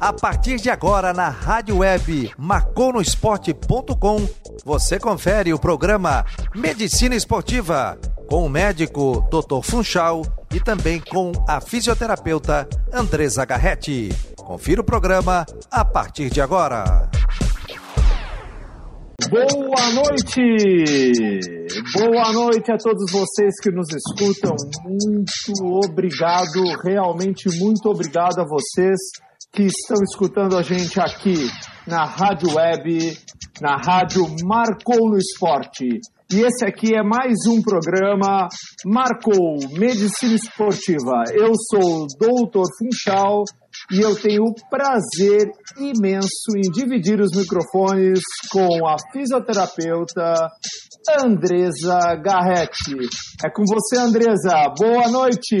A partir de agora na rádio web marconosport.com, você confere o programa Medicina Esportiva com o médico Dr. Funchal e também com a fisioterapeuta Andresa Garretti. Confira o programa a partir de agora. Boa noite! Boa noite a todos vocês que nos escutam. Muito obrigado, realmente muito obrigado a vocês que estão escutando a gente aqui na Rádio Web, na Rádio Marcou no Esporte. E esse aqui é mais um programa Marcou Medicina Esportiva. Eu sou o Doutor Funchal e eu tenho o prazer imenso em dividir os microfones com a fisioterapeuta Andresa Garretti. É com você, Andresa. Boa noite.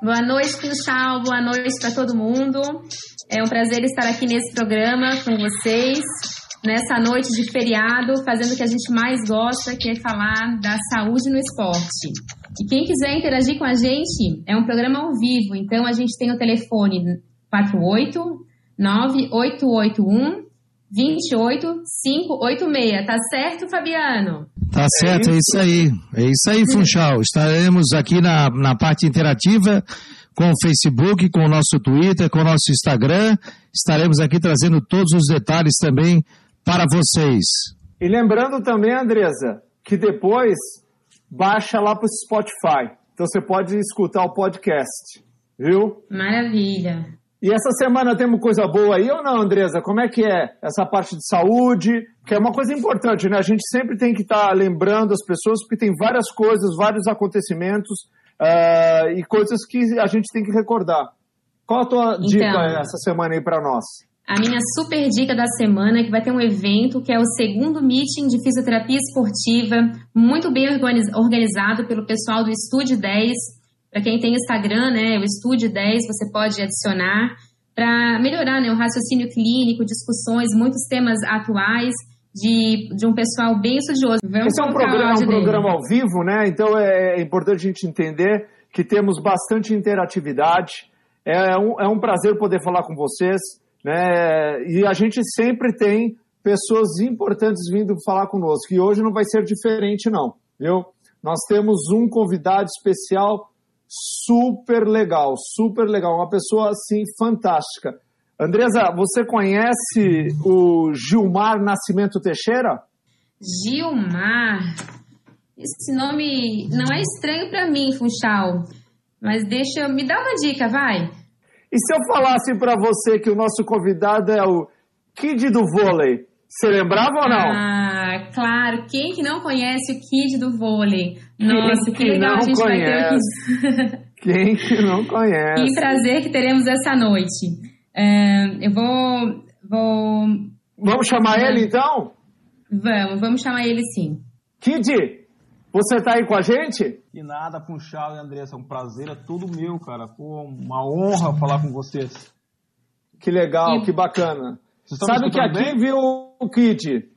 Boa noite, Funchal. Boa noite para todo mundo. É um prazer estar aqui nesse programa com vocês, nessa noite de feriado, fazendo o que a gente mais gosta, que é falar da saúde no esporte. E quem quiser interagir com a gente, é um programa ao vivo, então a gente tem o telefone 48 9881 28586. Tá certo, Fabiano? Tá certo, é isso, é isso aí. É isso aí, Funchal. Estaremos aqui na, na parte interativa com o Facebook, com o nosso Twitter, com o nosso Instagram. Estaremos aqui trazendo todos os detalhes também para vocês. E lembrando também, Andresa, que depois baixa lá para o Spotify. Então você pode escutar o podcast, viu? Maravilha. E essa semana temos coisa boa aí ou não, Andresa? Como é que é essa parte de saúde? Que é uma coisa importante, né? A gente sempre tem que estar tá lembrando as pessoas, porque tem várias coisas, vários acontecimentos uh, e coisas que a gente tem que recordar. Qual a tua então, dica essa semana aí para nós? A minha super dica da semana é que vai ter um evento que é o segundo meeting de fisioterapia esportiva, muito bem organizado pelo pessoal do Estúdio 10. Para quem tem Instagram, né, o Estúdio 10, você pode adicionar para melhorar né, o raciocínio clínico, discussões, muitos temas atuais de, de um pessoal bem estudioso. Vamos Esse é um, programa, é um programa ao vivo, né? Então é, é importante a gente entender que temos bastante interatividade. É um, é um prazer poder falar com vocês, né? E a gente sempre tem pessoas importantes vindo falar conosco. E hoje não vai ser diferente, não, viu? Nós temos um convidado especial super legal, super legal, uma pessoa assim fantástica. Andresa, você conhece o Gilmar Nascimento Teixeira? Gilmar? Esse nome não é estranho para mim, Funchal. Mas deixa. Me dá uma dica, vai. E se eu falasse para você que o nosso convidado é o Kid do vôlei? Você lembrava ou não? Ah, claro. Quem que não conhece o Kid do vôlei? Nossa, que, que legal a gente conhece? vai ter. Quem que não conhece? Que prazer que teremos essa noite. Eu vou, vou. Vamos chamar ele então? Vamos, vamos chamar ele sim. Kid, você tá aí com a gente? Que nada, Funchal e Andressa, é um prazer, é tudo meu, cara. Pô, uma honra falar com vocês. Que legal, e... que bacana. Sabe que aqui, bem? viu, Kid,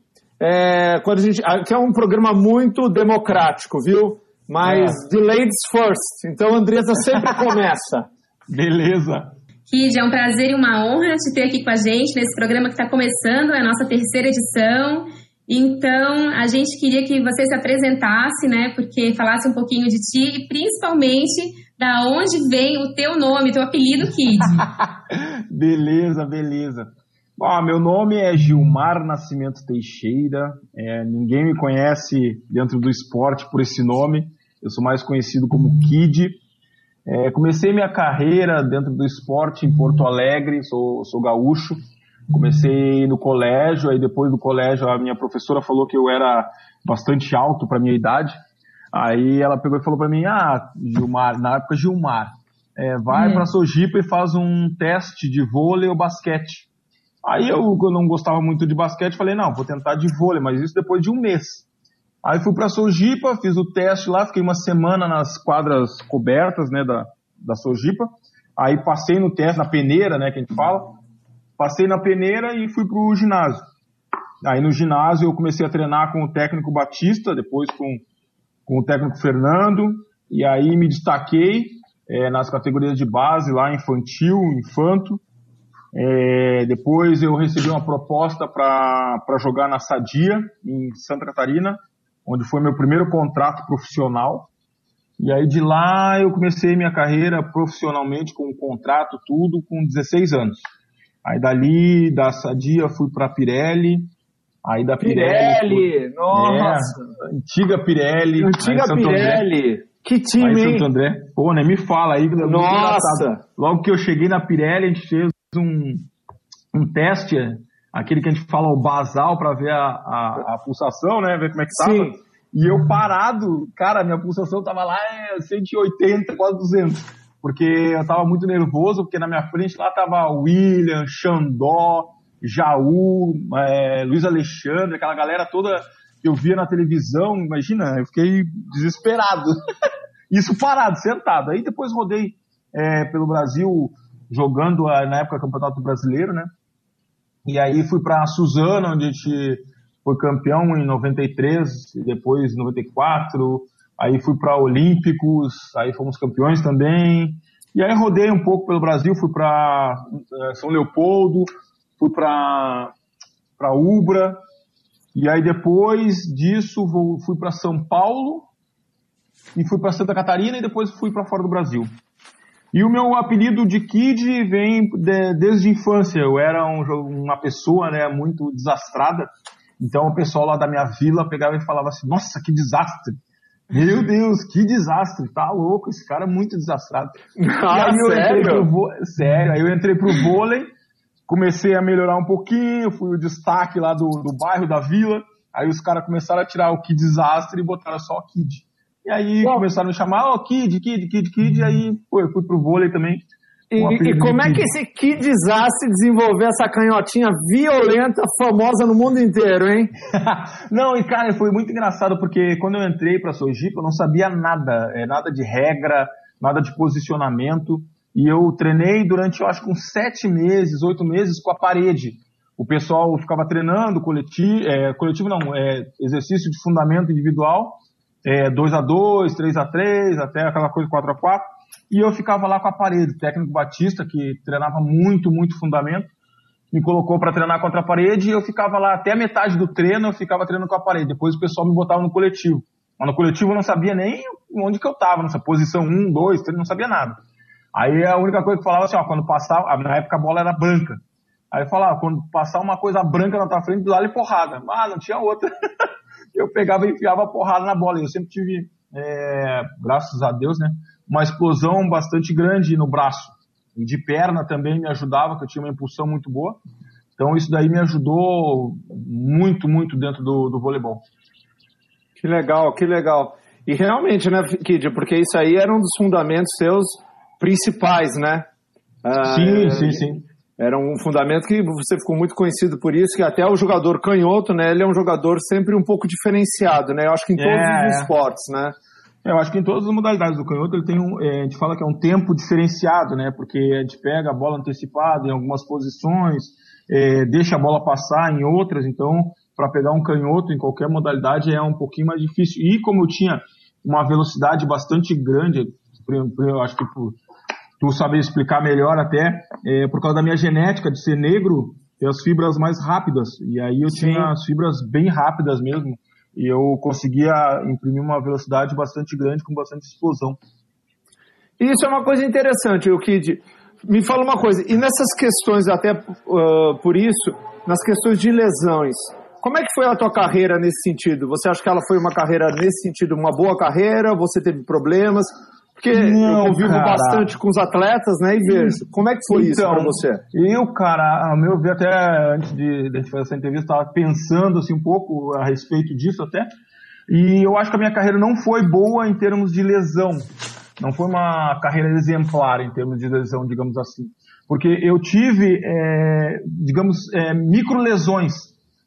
é, quando a gente, aqui é um programa muito democrático, viu? Mas é. the ladies first. Então a Andressa sempre começa. Beleza. Kid, é um prazer e uma honra te ter aqui com a gente nesse programa que está começando, é a nossa terceira edição. Então, a gente queria que você se apresentasse, né? Porque falasse um pouquinho de ti e principalmente da onde vem o teu nome, teu apelido, Kid. beleza, beleza. Bom, meu nome é Gilmar Nascimento Teixeira. É, ninguém me conhece dentro do esporte por esse nome. Eu sou mais conhecido como Kid. É, comecei minha carreira dentro do esporte em Porto Alegre, sou, sou gaúcho. Comecei no colégio, aí depois do colégio a minha professora falou que eu era bastante alto para minha idade. Aí ela pegou e falou para mim: Ah, Gilmar, na época Gilmar, é, vai é. para Sojipa e faz um teste de vôlei ou basquete. Aí eu, eu não gostava muito de basquete, falei: Não, vou tentar de vôlei, mas isso depois de um mês. Aí fui para Sojipa, fiz o teste lá, fiquei uma semana nas quadras cobertas, né, da, da Sojipa. Aí passei no teste, na peneira, né, que a gente fala. Passei na peneira e fui pro ginásio. Aí no ginásio eu comecei a treinar com o técnico Batista, depois com, com o técnico Fernando, e aí me destaquei. é, nas categorias de base, lá infantil, infanto. É, depois eu recebi uma proposta para jogar na Sadia, em Santa Catarina, onde foi meu primeiro contrato profissional. E aí de lá eu comecei minha carreira profissionalmente com um contrato, tudo, com 16 anos. Aí dali, da Sadia, fui para Pirelli. Aí da Pirelli. Pirelli! Nossa! É, antiga Pirelli. Antiga Pirelli! Que time, aí, hein? Santo André. Pô, né? Me fala aí. Nossa! Logo que eu cheguei na Pirelli, a gente fez um, um teste, aquele que a gente fala o basal para ver a, a, a, pulsação, né? Ver como é que tava. Sim. E eu parado, cara, minha pulsação tava lá é 180, quase 200 porque eu estava muito nervoso, porque na minha frente lá tava William, Xandó, Jaú, é, Luiz Alexandre, aquela galera toda que eu via na televisão, imagina, eu fiquei desesperado. Isso parado, sentado. Aí depois rodei é, pelo Brasil jogando na época Campeonato Brasileiro, né? E aí fui para Suzano, onde a gente foi campeão em 93, depois 94, aí fui para Olímpicos, aí fomos campeões também. E aí rodei um pouco pelo Brasil, fui para é, São Leopoldo, fui para para Ubra, e aí depois disso vou, fui para São Paulo e fui para Santa Catarina e depois fui para fora do Brasil. E o meu apelido de Kid vem de, desde a infância. Eu era um, uma pessoa né, muito desastrada. Então o pessoal lá da minha vila pegava e falava assim: Nossa, que desastre! Meu Deus, que desastre, tá louco, esse cara é muito desastrado. Ah, aí eu sério? entrei pro sério, aí eu entrei pro vôlei, comecei a melhorar um pouquinho, fui o destaque lá do, do bairro, da vila, aí os caras começaram a tirar o que desastre e botaram só o Kid. E aí Bom, começaram a me chamar, ó, oh, Kid, Kid, Kid, Kid, e aí pô, eu fui pro vôlei também. E, e como é que esse que desastre desenvolveu essa canhotinha violenta, famosa no mundo inteiro, hein? não, e cara, foi muito engraçado porque quando eu entrei pra Sojipa, eu não sabia nada, é, nada de regra, nada de posicionamento. E eu treinei durante, eu acho que uns sete meses, oito meses com a parede. O pessoal ficava treinando coletivo, é, coletivo não, é, exercício de fundamento individual, 2 é, a 2 3 a 3 até aquela coisa 4 a 4 e eu ficava lá com a parede. O técnico Batista, que treinava muito, muito fundamento, me colocou para treinar contra a parede e eu ficava lá até a metade do treino, eu ficava treinando com a parede. Depois o pessoal me botava no coletivo. Mas no coletivo eu não sabia nem onde que eu estava, nessa posição 1, 2, 3, não sabia nada. Aí a única coisa que falava assim, ó, quando passava, na época a bola era branca. Aí falava, quando passar uma coisa branca na tua frente, dá e porrada. Ah, não tinha outra. eu pegava e enfiava a porrada na bola. Eu sempre tive, é, graças a Deus, né, uma explosão bastante grande no braço. E de perna também me ajudava, que eu tinha uma impulsão muito boa. Então isso daí me ajudou muito, muito dentro do, do voleibol. Que legal, que legal. E realmente, né, Kid, porque isso aí era um dos fundamentos seus principais, né? Ah, sim, sim, sim. Era um fundamento que você ficou muito conhecido por isso, que até o jogador canhoto, né, ele é um jogador sempre um pouco diferenciado, né? Eu acho que em todos é, os esportes, né? É, eu acho que em todas as modalidades do canhoto ele tem um, é, a gente fala que é um tempo diferenciado, né? Porque a gente pega a bola antecipada em algumas posições, é, deixa a bola passar em outras, então para pegar um canhoto em qualquer modalidade é um pouquinho mais difícil. E como eu tinha uma velocidade bastante grande, eu acho que por, tu sabe explicar melhor até, é, por causa da minha genética de ser negro, ter as fibras mais rápidas. E aí eu Sim. tinha as fibras bem rápidas mesmo e eu conseguia imprimir uma velocidade bastante grande com bastante explosão. Isso é uma coisa interessante, o Kid. Me fala uma coisa, e nessas questões, até uh, por isso, nas questões de lesões, como é que foi a tua carreira nesse sentido? Você acha que ela foi uma carreira nesse sentido, uma boa carreira? Você teve problemas? Porque não, eu convivo cara. bastante com os atletas, né? E vejo. Como é que foi então, isso para você? Eu, cara, ao meu ver, até antes de, de fazer essa entrevista, estava pensando assim, um pouco a respeito disso até. E eu acho que a minha carreira não foi boa em termos de lesão. Não foi uma carreira exemplar em termos de lesão, digamos assim. Porque eu tive, é, digamos, é, micro lesões.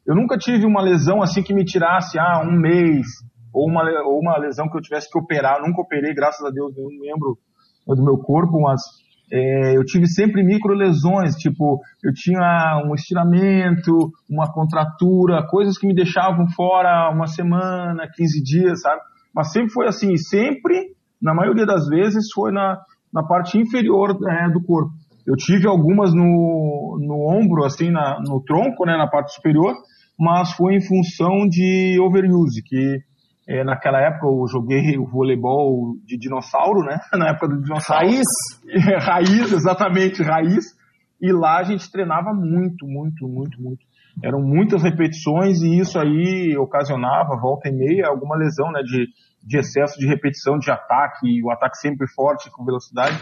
Eu nunca tive uma lesão assim que me tirasse ah, um mês, ou uma, ou uma lesão que eu tivesse que operar. Nunca operei, graças a Deus, nenhum membro do meu corpo, mas é, eu tive sempre micro lesões, tipo, eu tinha um estiramento, uma contratura, coisas que me deixavam fora uma semana, 15 dias, sabe? Mas sempre foi assim, sempre, na maioria das vezes, foi na, na parte inferior é, do corpo. Eu tive algumas no, no ombro, assim, na, no tronco, né, na parte superior, mas foi em função de overuse, que é, naquela época eu joguei o voleibol de dinossauro, né? Na época do dinossauro. Raiz? raiz, exatamente, raiz. E lá a gente treinava muito, muito, muito, muito. Eram muitas repetições e isso aí ocasionava, volta e meia, alguma lesão, né? De, de excesso de repetição de ataque, e o ataque sempre forte com velocidade.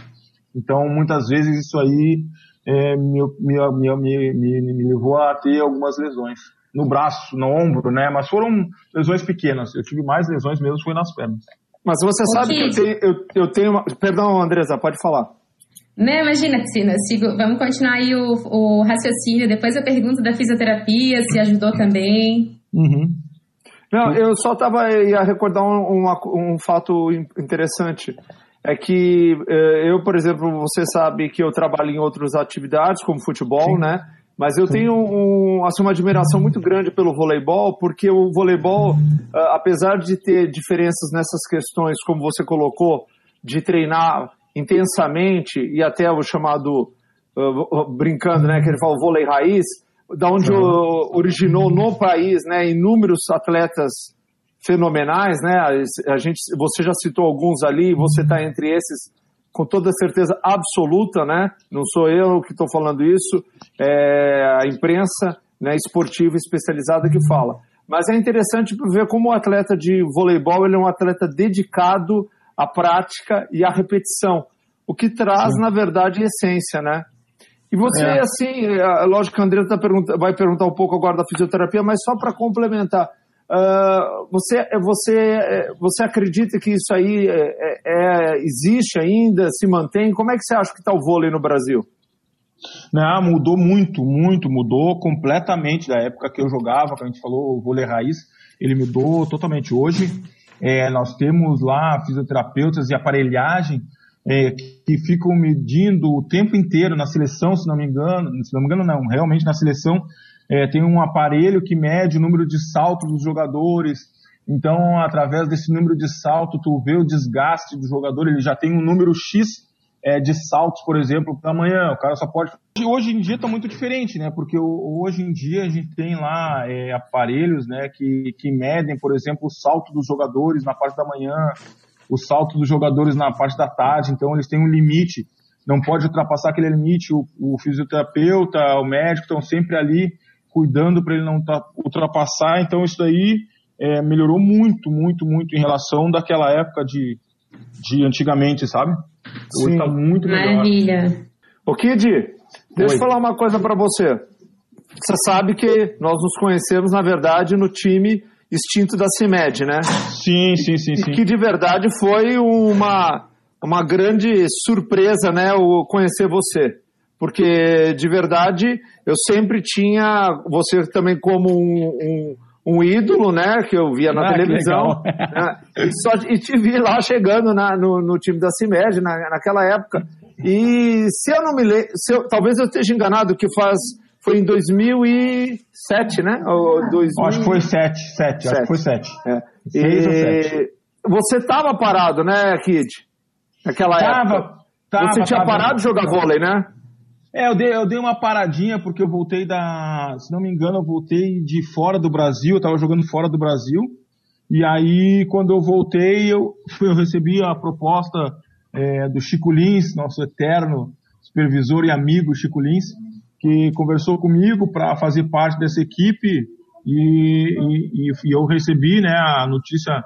Então, muitas vezes isso aí é, me, me, me, me, me levou a ter algumas lesões no braço, no ombro, né? Mas foram lesões pequenas. Eu tive mais lesões mesmo, foi nas pernas. Mas você sabe que eu tenho, eu, eu tenho uma... Perdão, Andresa, pode falar. Não, imagina, Cristina, sigo, vamos continuar aí o, o, raciocínio. Depois eu pergunto da fisioterapia, se ajudou também. Uhum. Não, eu só estava ia recordar um, um, um, fato interessante. É que eh, eu, por exemplo, você sabe que eu trabalho em outras atividades, como futebol, Sim. né? Mas eu tenho um, assim, uma admiração muito grande pelo voleibol, porque o voleibol, uh, apesar de ter diferenças nessas questões, como você colocou, de treinar intensamente e até o chamado, uh, brincando, né, que ele fala vôlei raiz, da onde originou no país, né, inúmeros atletas fenomenais, né, a gente, você já citou alguns ali, você está entre esses com toda certeza absoluta, né? Não sou eu que estou falando isso, é a imprensa né, esportiva especializada que fala. Mas é interessante ver como o atleta de voleibol ele é um atleta dedicado à prática e à repetição, o que traz, Sim. na verdade, essência, né? E você, é. assim, é, lógico que a André tá pergunta, vai perguntar um pouco agora da fisioterapia, mas só para complementar, Uh, você, você, você acredita que isso aí é, é, é, existe ainda, se mantém? Como é que você acha que está o vôlei no Brasil? Não, mudou muito, muito, mudou completamente da época que eu jogava, que a gente falou, o vôlei raiz, ele mudou totalmente. Hoje, é, nós temos lá fisioterapeutas e aparelhagem é, que ficam medindo o tempo inteiro na seleção, se não me engano, se não me engano não, realmente na seleção, é, tem um aparelho que mede o número de saltos dos jogadores. Então, através desse número de salto, tu vê o desgaste do jogador. Ele já tem um número X é, de saltos, por exemplo, para amanhã. O cara só pode. Hoje em dia está muito diferente, né? Porque hoje em dia a gente tem lá é, aparelhos, né, que, que medem, por exemplo, o salto dos jogadores na parte da manhã, o salto dos jogadores na parte da tarde. Então, eles têm um limite. Não pode ultrapassar aquele limite. O, o fisioterapeuta, o médico estão sempre ali cuidando para ele não tá, ultrapassar. Então isso daí é, melhorou muito, muito, muito em relação daquela época de, de antigamente, sabe? Hoje está muito melhor. Maravilha. Ô Kid, deixa eu falar uma coisa para você. Você sabe que nós nos conhecemos, na verdade, no time extinto da CIMED, né? Sim, sim, sim, sim. E que de verdade foi uma, uma grande surpresa, né, o conhecer você porque de verdade eu sempre tinha você também como um, um, um ídolo, né, que eu via na ah, televisão, né, e, só, e te vi lá chegando na, no, no, time da CIMED na, naquela época. E se eu não me lembro, talvez eu esteja enganado, que faz foi em 2007, né? Ou 2000... Acho que foi 7, 7, acho que foi 7. É. E... Você estava parado, né, Kid? Naquela tava, época. Tava, você tinha tava. parado de jogar vôlei, né? É, eu dei, eu dei uma paradinha porque eu voltei da. Se não me engano, eu voltei de fora do Brasil, eu tava jogando fora do Brasil. E aí, quando eu voltei, eu, eu recebi a proposta é, do Chico Lins, nosso eterno supervisor e amigo Chico Lins, que conversou comigo para fazer parte dessa equipe e, e, e, eu recebi né, a notícia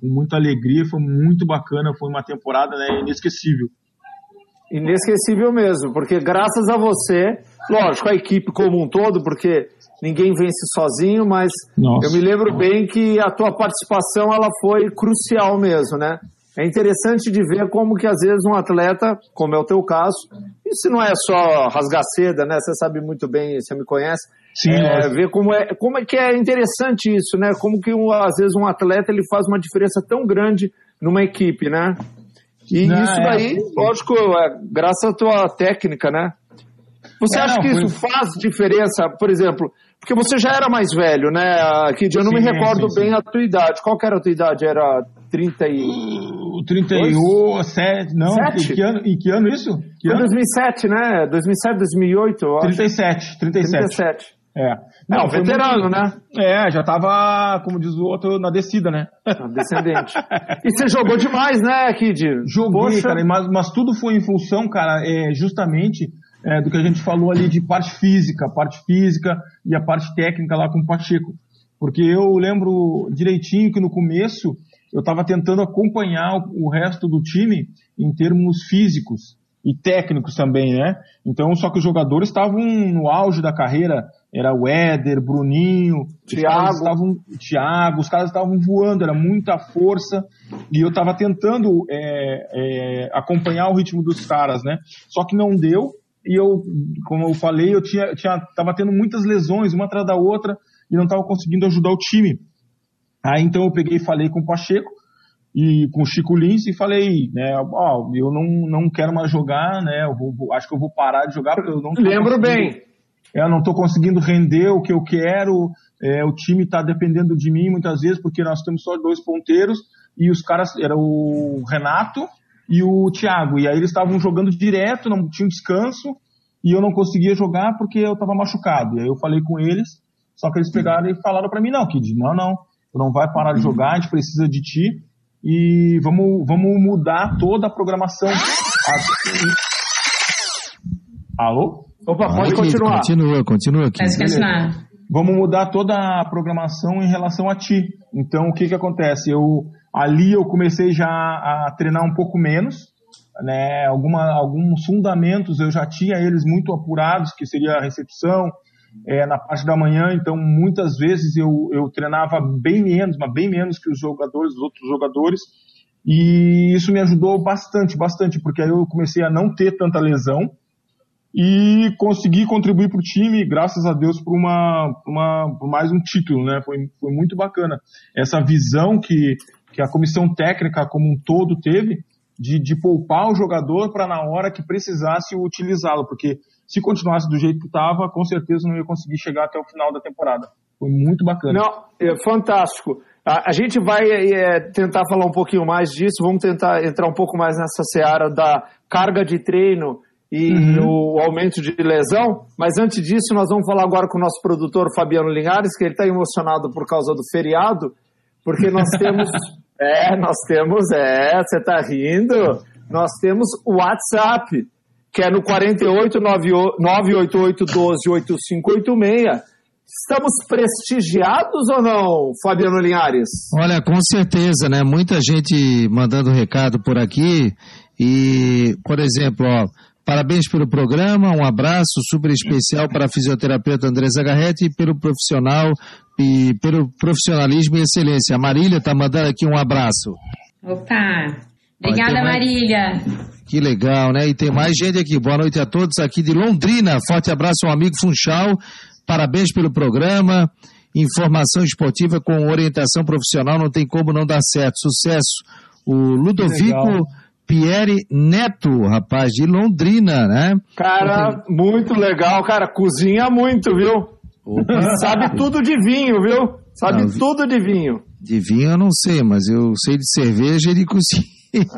com muita alegria, foi muito bacana, foi uma temporada né, inesquecível. Inesquecível mesmo, porque graças a você, lógico, a equipe como um todo, porque ninguém vence sozinho, mas Nossa. eu me lembro bem que a tua participação ela foi crucial mesmo, né? É interessante de ver como que às vezes um atleta, como é o teu caso, isso não é só rasgar seda, né? Você sabe muito bem, você me conhece. Sim, é, ver como é, como é que é interessante isso, né? Como que um, às vezes um atleta ele faz uma diferença tão grande numa equipe, né? E não, isso é. daí, é... lógico, é graças à tua técnica, né? Você é, acha não, que isso faz diferença, por exemplo, porque você já era mais velho, né? Que eu não sim, me recordo sim, bem sim. a tua idade. Qual era a tua idade? Era 30 e... O 37, não, Sete? em que, ano, em que ano isso? Que Foi ano? 2007, né? 2007, 2008, eu acho. 37, 37. 37. É. Não, foi veterano, muito- né? É, já tava, como diz o outro, na descida, né? Não, Descendente. E você jogou demais, né, Kid? Joguei, Poxa. cara, mas, mas tudo foi em função, cara, é, justamente é, do que a gente falou ali de parte física, parte física e a parte técnica lá com o Pacheco. Porque eu lembro direitinho que no começo eu estava tentando acompanhar o, o resto do time em termos físicos e técnicos também, né? Então, só que os jogadores estavam no auge da carreira, era o Éder, Bruninho, Thiago. estavam Thiago, os caras estavam voando, era muita força, e eu estava tentando é, é, acompanhar o ritmo dos caras, né? Só que não deu, e eu, como eu falei, eu tinha, tinha, tava tendo muitas lesões, uma atrás da outra, e não estava conseguindo ajudar o time. Aí então eu peguei e falei com o Pacheco e com o Chico Lins e falei, né, ó, eu não, não quero mais jogar, né, eu vou, acho que eu vou parar de jogar porque eu não Lembro bem. é, eu não estou conseguindo render o que eu quero, é, o time está dependendo de mim muitas vezes, porque nós temos só dois ponteiros, e os caras, era o Renato e o Thiago, e aí eles estavam jogando direto, não tinha descanso, e eu não conseguia jogar porque eu estava machucado. E aí eu falei com eles, só que eles pegaram e falaram para mim, não, Kid, não, não, tu não vai parar de jogar, a gente precisa de ti, e vamos, vamos mudar toda a programação. Alô? Opa, pode continuar. Continua, continua aqui. Pode continuar. vamos mudar toda a programação em relação a ti. Então, o que que acontece? Eu ali eu comecei já a treinar um pouco menos, né? Alguma, alguns fundamentos eu já tinha eles muito apurados, que seria a recepção é, na parte da manhã. Então, muitas vezes eu, eu treinava bem menos, mas bem menos que os jogadores, os outros jogadores. E isso me ajudou bastante, bastante, porque aí eu comecei a não ter tanta lesão e consegui contribuir para o time, graças a Deus, por, uma, uma, por mais um título, né? Foi, foi muito bacana. Essa visão que, que a comissão técnica como um todo teve de, de poupar o jogador para na hora que precisasse utilizá-lo, porque se continuasse do jeito que estava, com certeza não ia conseguir chegar até o final da temporada. Foi muito bacana. Não, é fantástico. A, a gente vai é, tentar falar um pouquinho mais disso, vamos tentar entrar um pouco mais nessa seara da carga de treino e o aumento de lesão, mas antes disso nós vamos falar agora com o nosso produtor Fabiano Linhares, que ele está emocionado por causa do feriado, porque nós temos, é, nós temos, é, você está rindo, nós temos o WhatsApp, que é no 48 988 12 8586, Estamos prestigiados ou não, Fabiano Linhares? Olha, com certeza, né? Muita gente mandando recado por aqui. E, por exemplo, ó, parabéns pelo programa, um abraço super especial para a fisioterapeuta Andressa Garretti e pelo profissional e pelo profissionalismo e excelência. A Marília está mandando aqui um abraço. Opa! Obrigada, Marília. Que legal, né? E tem mais gente aqui. Boa noite a todos aqui de Londrina. Forte abraço ao amigo Funchal. Parabéns pelo programa. Informação esportiva com orientação profissional não tem como não dar certo. Sucesso. O Ludovico. Pierre Neto, rapaz, de Londrina, né? Cara, muito legal, cara. Cozinha muito, viu? Opa, Sabe tudo de vinho, viu? Sabe Não, tudo de vinho. de vinho eu não sei, mas eu sei de cerveja e de cozinha.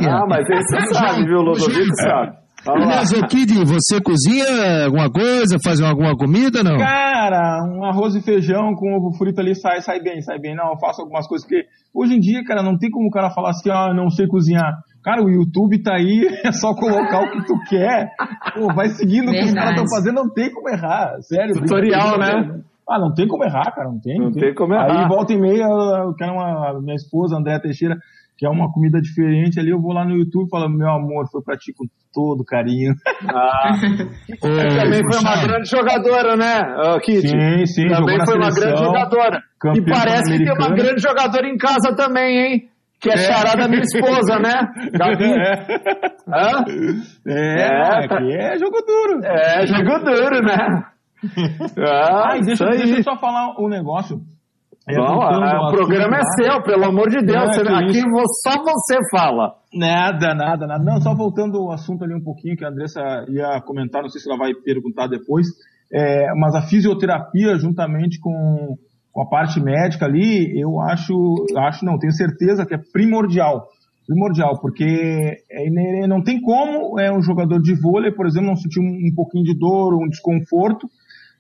Ah, mas esse você sabe, viu? Ludovico sabe. Aliás, ô Kid, você cozinha alguma coisa, faz alguma comida, não? Cara, um arroz e feijão com ovo frito ali sai, sai bem, sai bem. Não, eu faço algumas coisas que hoje em dia, cara, não tem como o cara falar assim, ah, não sei cozinhar. Cara, o YouTube tá aí, é só colocar o que tu quer. Pô, vai seguindo o que os caras estão fazendo, não tem como errar. Sério. Tutorial, né? Ah, não tem como errar, cara, não tem. Não tem como errar. Aí volta e meia, eu quero uma, minha esposa, Andréa Teixeira, que é uma comida diferente ali, eu vou lá no YouTube e falo, meu amor, foi pra ti com todo carinho. Ah, Ô, também foi uma grande jogadora, né, Kit? Sim, sim, jogou Também na foi uma grande jogadora. E parece que tem uma grande jogadora em casa também, hein? Que é, charada da minha esposa, né? Gabi. Hã? É, É, é, que é jogo duro. É, jogo duro, né? Ah, Ah, deixa, aí. deixa eu só falar um negócio. Ao o programa é seu, pelo amor de Deus. Você- aqui só você fala. Nada, nada, nada. Não, só voltando ao assunto ali um pouquinho, que a Andressa ia comentar, não sei se ela vai perguntar depois, é, mas a fisioterapia, juntamente com, com a parte médica ali, eu acho, acho não, tenho certeza que é primordial. Primordial, porque é, não tem como é um jogador de vôlei, por exemplo, não sentir um, um pouquinho de dor, um desconforto,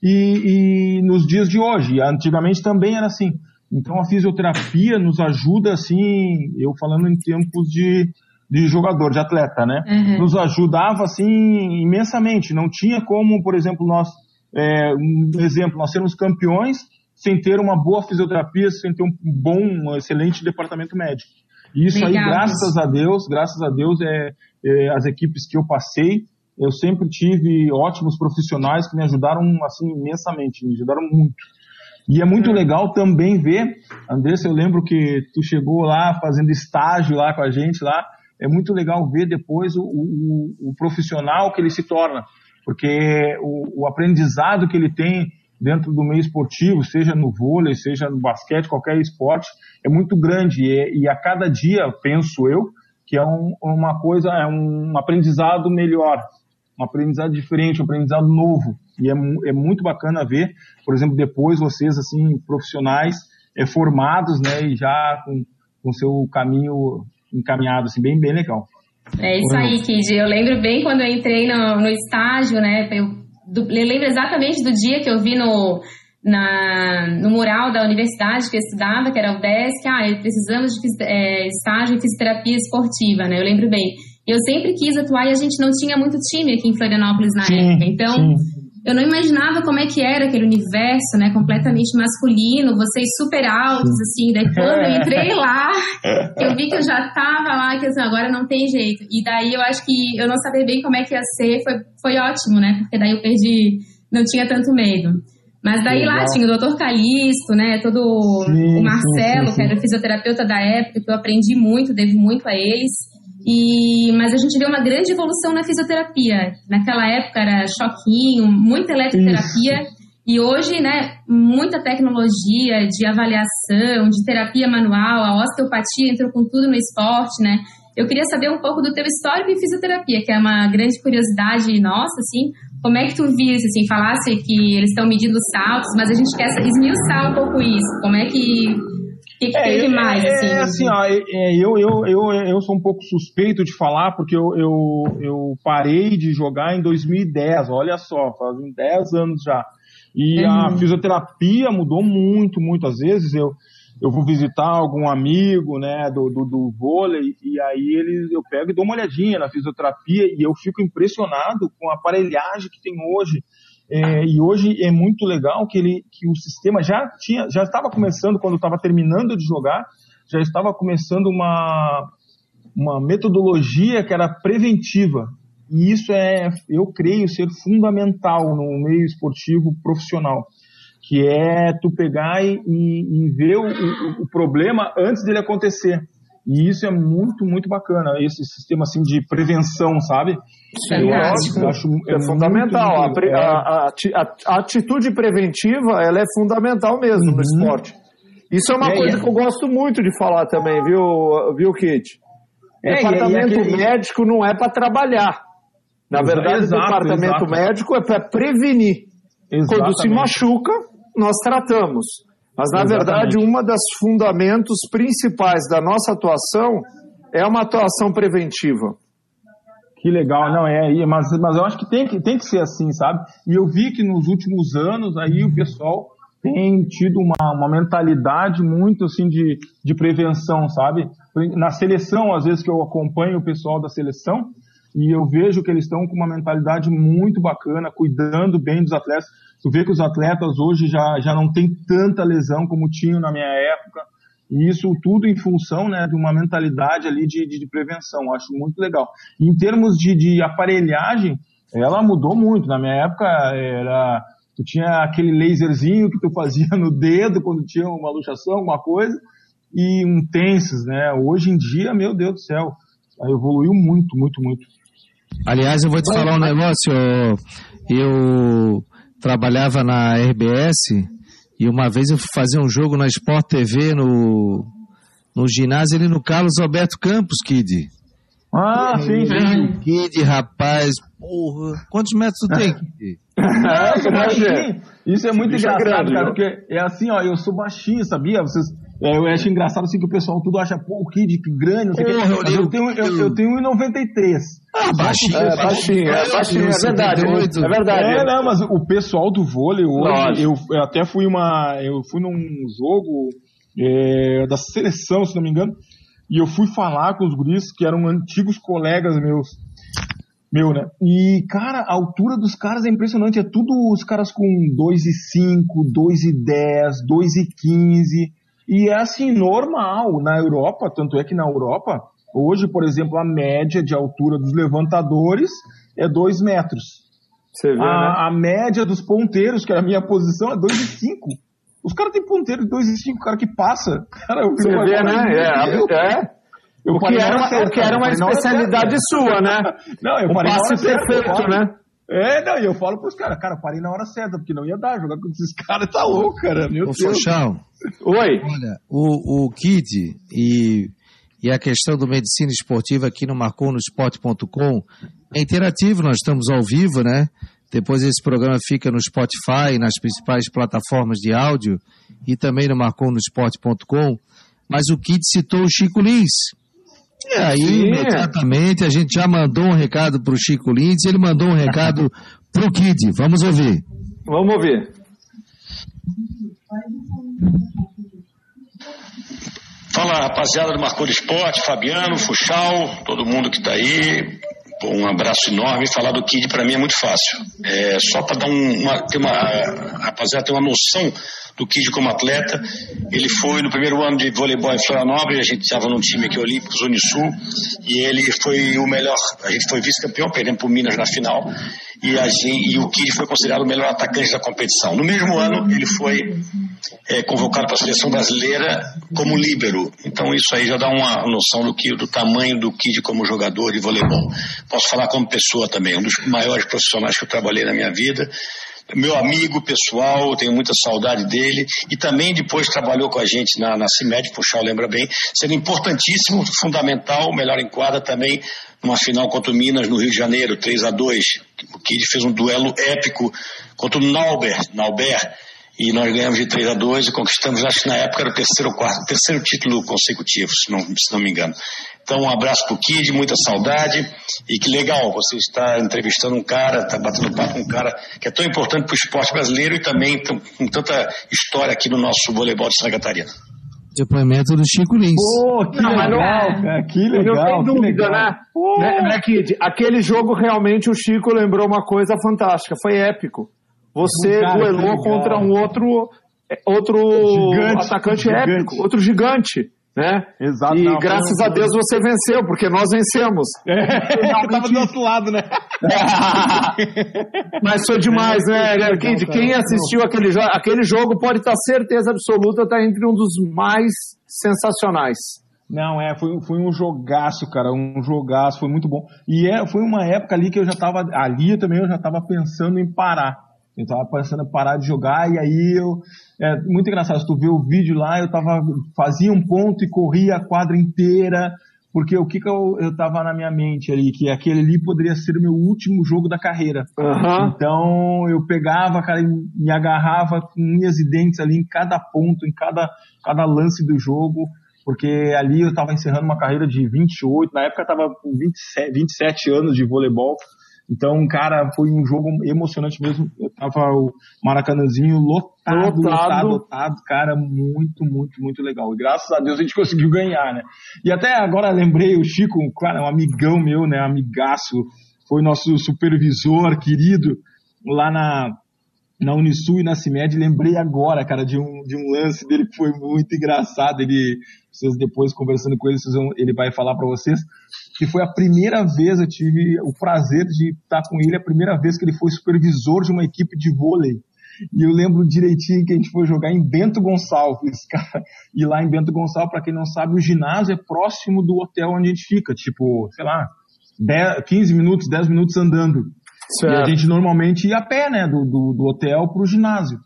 e, e nos dias de hoje, antigamente também era assim. Então a fisioterapia nos ajuda, assim, eu falando em tempos de, de jogador, de atleta, né? Uhum. Nos ajudava, assim, imensamente. Não tinha como, por exemplo, nós, é, um exemplo, nós sermos campeões sem ter uma boa fisioterapia, sem ter um bom, um excelente departamento médico. E isso aí, graças a Deus, graças a Deus, é, é, as equipes que eu passei, eu sempre tive ótimos profissionais que me ajudaram, assim, imensamente, me ajudaram muito. E é muito legal também ver, Andressa, eu lembro que tu chegou lá fazendo estágio lá com a gente lá, é muito legal ver depois o, o, o profissional que ele se torna, porque o, o, aprendizado que ele tem dentro do meio esportivo, seja no vôlei, seja no basquete, qualquer esporte, é muito grande. E, e a cada dia, penso eu, que é um, uma coisa, é um aprendizado melhor, um aprendizado diferente, um aprendizado novo. E é, é muito bacana ver, por exemplo, depois vocês, assim, profissionais, é, formados, né, e já com, com seu caminho encaminhado, assim, bem, bem legal. É isso aí, Kid. Eu lembro bem quando eu entrei no, no estágio, né, eu, do, eu lembro exatamente do dia que eu vi no, na, no mural da universidade que eu estudava, que era o DESC, ah, precisamos de é, estágio em fisioterapia esportiva, né? Eu lembro bem. Eu sempre quis atuar e a gente não tinha muito time aqui em Florianópolis na sim, época. Então, sim eu não imaginava como é que era aquele universo, né, completamente masculino, vocês super altos, assim, daí quando eu entrei lá, eu vi que eu já tava lá, que assim, agora não tem jeito. E daí eu acho que eu não sabia bem como é que ia ser, foi, foi ótimo, né, porque daí eu perdi, não tinha tanto medo. Mas daí Legal. lá tinha o doutor Calixto, né, todo sim, o Marcelo, sim, sim, que era fisioterapeuta da época, que eu aprendi muito, devo muito a eles. E, mas a gente vê uma grande evolução na fisioterapia. Naquela época era choquinho, muita eletroterapia. Isso. E hoje, né, muita tecnologia de avaliação, de terapia manual, a osteopatia entrou com tudo no esporte, né? Eu queria saber um pouco do teu histórico em fisioterapia, que é uma grande curiosidade nossa, assim. Como é que tu viste, assim, falasse que eles estão medindo saltos, mas a gente quer esmiuçar um pouco isso. Como é que o que, que é, teve mais? É, assim, é assim, ó, é, eu, eu, eu, eu sou um pouco suspeito de falar, porque eu, eu, eu parei de jogar em 2010, olha só, fazem 10 anos já. E uhum. a fisioterapia mudou muito, muito. Às vezes eu, eu vou visitar algum amigo, né, do, do, do vôlei, e aí ele, eu pego e dou uma olhadinha na fisioterapia e eu fico impressionado com a aparelhagem que tem hoje. É, e hoje é muito legal que, ele, que o sistema já tinha, já estava começando quando estava terminando de jogar, já estava começando uma, uma metodologia que era preventiva. E isso é, eu creio, ser fundamental no meio esportivo profissional, que é tu pegar e, e ver o, o, o problema antes dele acontecer. E isso é muito, muito bacana, esse sistema assim de prevenção, sabe? Sim, eu acho, eu acho é, é fundamental. Muito, a, a, a, a, atitude preventiva ela é fundamental mesmo uhum. no esporte. Isso é uma é, coisa é. que eu gosto muito de falar também, viu, viu Kit? É, departamento aquele... médico não é para trabalhar. Na verdade, exato, o departamento exato. médico é para prevenir. Exatamente. Quando se machuca, nós tratamos. Mas, na Exatamente. verdade, uma das fundamentos principais da nossa atuação é uma atuação preventiva. Que legal, não é, mas, mas eu acho que tem, que tem que ser assim, sabe? E eu vi que nos últimos anos aí o pessoal tem tido uma, uma mentalidade muito assim de, de prevenção, sabe? Na seleção, às vezes que eu acompanho o pessoal da seleção, e eu vejo que eles estão com uma mentalidade muito bacana, cuidando bem dos atletas. Tu vê que os atletas hoje já, já não têm tanta lesão como tinham na minha época. E isso tudo em função né, de uma mentalidade ali de, de, de prevenção. Acho muito legal. Em termos de, de aparelhagem, ela mudou muito. Na minha época, era tu tinha aquele laserzinho que tu fazia no dedo quando tinha uma luxação, alguma coisa, e um tensas, né? Hoje em dia, meu Deus do céu, evoluiu muito, muito, muito. Aliás, eu vou te falar um negócio. Eu trabalhava na RBS e uma vez eu fazia um jogo na Sport TV no, no ginásio ali no Carlos Alberto Campos, Kid. Ah, sim, sim. Kid, rapaz, porra. Quantos metros tu tem, Kid? Não, eu sou baixinho. Isso é muito engraçado, grande, cara, porque é assim, ó, eu sou baixinho, sabia? Vocês, é, eu acho engraçado assim que o pessoal tudo acha, pô, o Kid, que grande, não sei o que. Eu, eu tenho, eu, eu tenho 1,93. Ah, baixinho, é, baixinho, é, baixinho, é verdade. É verdade. É, não, mas o pessoal do vôlei hoje, eu, eu, até fui uma. Eu fui num jogo é, da seleção, se não me engano, e eu fui falar com os guris que eram antigos colegas meus meu, né? E, cara, a altura dos caras é impressionante. É tudo os caras com 2,5, 2,10, 2,15. E é assim, normal na Europa. Tanto é que na Europa, hoje, por exemplo, a média de altura dos levantadores é 2 metros. Você vê, a, né? a média dos ponteiros, que era a minha posição, é 2,5. Os caras têm ponteiro de 2,5, o cara que passa. Cara, eu Você vê, né? É, é. Eu o, que era uma, certo, o que era uma especialidade sua, né? Não, eu um parei passe perfeito, certa, né? É, não, e eu falo pros caras, cara, parei na hora certa, porque não ia dar, jogar com esses caras tá louco, cara, meu Ô, Deus. Funchal, Oi. Olha, o, o Kid e, e a questão do medicina esportiva aqui no marconosport.com é interativo, nós estamos ao vivo, né? Depois esse programa fica no Spotify, nas principais plataformas de áudio e também no marconosport.com. Mas o Kid citou o Chico Lins. E aí, Sim. imediatamente, a gente já mandou um recado para o Chico Lins, ele mandou um recado para o Kid. Vamos ouvir. Vamos ouvir. Fala, rapaziada do Marcou Esporte, Fabiano, Fuxal, todo mundo que está aí. Um abraço enorme. Falar do Kid para mim é muito fácil. É, só para dar um, uma, ter uma, rapaziada, ter uma noção do Kid como atleta. Ele foi no primeiro ano de voleibol em Florianópolis, a gente estava num time aqui olímpico, Unisul, e ele foi o melhor, a gente foi vice-campeão, perdendo para Minas na final, e, a gente, e o Kid foi considerado o melhor atacante da competição. No mesmo ano, ele foi é, convocado para a seleção brasileira como líbero. Então isso aí já dá uma noção do, que, do tamanho do Kid como jogador de voleibol. Posso falar como pessoa também, um dos maiores profissionais que eu trabalhei na minha vida meu amigo pessoal, tenho muita saudade dele, e também depois trabalhou com a gente na, na CIMED, Puxal lembra bem, sendo importantíssimo, fundamental, melhor em quadra também, numa final contra o Minas no Rio de Janeiro, 3 a 2 que ele fez um duelo épico contra o Naubert, Naubert e nós ganhamos de 3 a 2 e conquistamos, acho que na época era o terceiro, quarto, terceiro título consecutivo, se não, se não me engano. Então, um abraço pro Kid, muita saudade. E que legal, você está entrevistando um cara, está batendo papo com um cara que é tão importante para o esporte brasileiro e também com tanta história aqui no nosso voleibol de Santa Catarina. Depoimento do Chico Lins. Pô, que não, legal, não, cara, que legal. Não tem dúvida, né? né? né, Kid? Aquele jogo realmente o Chico lembrou uma coisa fantástica, foi épico. Você cara, duelou contra um outro, outro gigante, atacante gigante. épico, outro gigante né? Exato. E não, graças não, a Deus você venceu, porque nós vencemos. É, tava do outro lado, né? Mas foi demais, né, é, Kid? Quem assistiu aquele, jo aquele jogo pode estar certeza absoluta, está entre um dos mais sensacionais. Não, é, foi, foi um jogaço, cara, um jogaço, foi muito bom. E é, foi uma época ali que eu já tava, ali também eu já tava pensando em parar. Eu tava pensando em parar de jogar e aí eu. É muito engraçado, se tu vê o vídeo lá, eu tava. fazia um ponto e corria a quadra inteira, porque o que que eu, eu tava na minha mente ali? Que aquele ali poderia ser o meu último jogo da carreira. Uhum. Então eu pegava, cara, me agarrava com unhas e dentes ali em cada ponto, em cada, cada lance do jogo porque ali eu estava encerrando uma carreira de 28, na época eu estava com 27, 27 anos de voleibol, então, cara, foi um jogo emocionante mesmo. Eu tava o Maracanãzinho lotado, lotado, lotado, lotado, cara, muito, muito, muito legal. E graças a Deus a gente conseguiu ganhar, né? E até agora lembrei o Chico, cara, um amigão meu, né, amigaço, foi nosso supervisor querido lá na na Unisul e na CIMED, lembrei agora, cara, de um, de um lance dele que foi muito engraçado. Ele, vocês depois conversando com ele, vão, ele vai falar para vocês que foi a primeira vez, eu tive o prazer de estar com ele, a primeira vez que ele foi supervisor de uma equipe de vôlei. E eu lembro direitinho que a gente foi jogar em Bento Gonçalves, cara. E lá em Bento Gonçalves, para quem não sabe, o ginásio é próximo do hotel onde a gente fica, tipo, sei lá, 10, 15 minutos, 10 minutos andando. Certo. E a gente normalmente ia a pé, né, do, do, do hotel pro ginásio.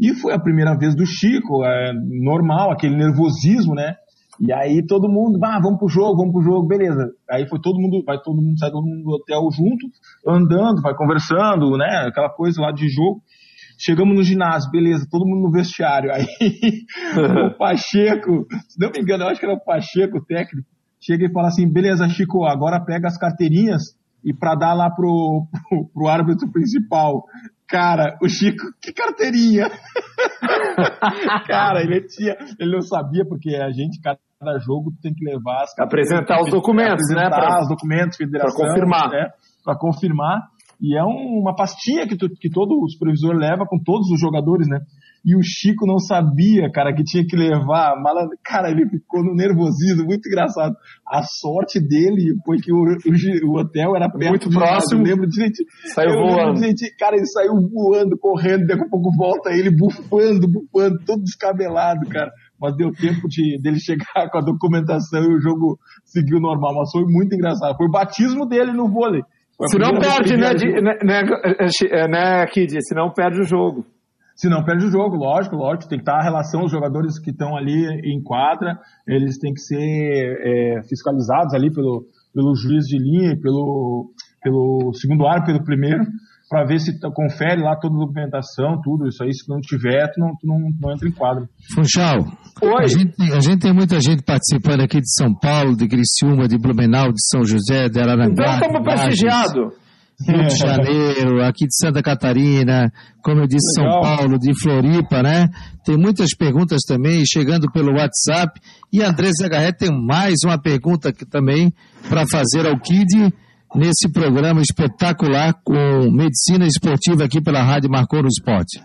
E foi a primeira vez do Chico, é normal, aquele nervosismo, né? E aí todo mundo, ah, vamos pro jogo, vamos pro jogo, beleza. Aí foi todo mundo, vai todo mundo, sai todo mundo do hotel junto, andando, vai conversando, né? Aquela coisa lá de jogo. Chegamos no ginásio, beleza, todo mundo no vestiário. Aí o Pacheco, se não me engano, eu acho que era o Pacheco, o técnico, chega e fala assim: beleza, Chico, agora pega as carteirinhas e para dar lá pro, pro, pro, árbitro principal. Cara, o Chico, que carteirinha! cara, ele tinha, ele não sabia, porque a gente, cada jogo tem que levar as Apresentar os documentos, apresentar né? Pra, os documentos, federação. Para confirmar. Né? Para confirmar. E é um, uma pastinha que, tu, que todo o supervisor leva com todos os jogadores, né? E o Chico não sabia, cara, que tinha que levar. Mala... Cara, ele ficou no nervosismo, muito engraçado. A sorte dele foi que o, o, o hotel era perto muito próximo. Eu lembro de gente. Saiu voando. Gente, cara, ele saiu voando, correndo, daqui a pouco volta ele bufando, bufando, todo descabelado, cara. Mas deu tempo de, dele chegar com a documentação e o jogo seguiu normal. Mas foi muito engraçado. Foi o batismo dele no vôlei. Se não perde, né, de, né, né, né, Kid? Se não perde o jogo. Se não perde o jogo, lógico, lógico. Tem que estar a relação, os jogadores que estão ali em quadra, eles têm que ser é, fiscalizados ali pelo, pelo juiz de linha, pelo, pelo segundo árbitro, pelo primeiro, para ver se confere lá toda a documentação, tudo isso aí. Se não tiver, tu não, tu não, não entra em quadro. Funchal, a gente, a gente tem muita gente participando aqui de São Paulo, de Criciúma, de Blumenau, de São José, de Araranguá. Então estamos prestigiados. Rio de Janeiro, aqui de Santa Catarina, como eu disse, São Paulo, de Floripa, né? Tem muitas perguntas também chegando pelo WhatsApp. E André Zagarret tem mais uma pergunta aqui também para fazer ao Kid nesse programa espetacular com medicina esportiva aqui pela Rádio Marcou no Esporte.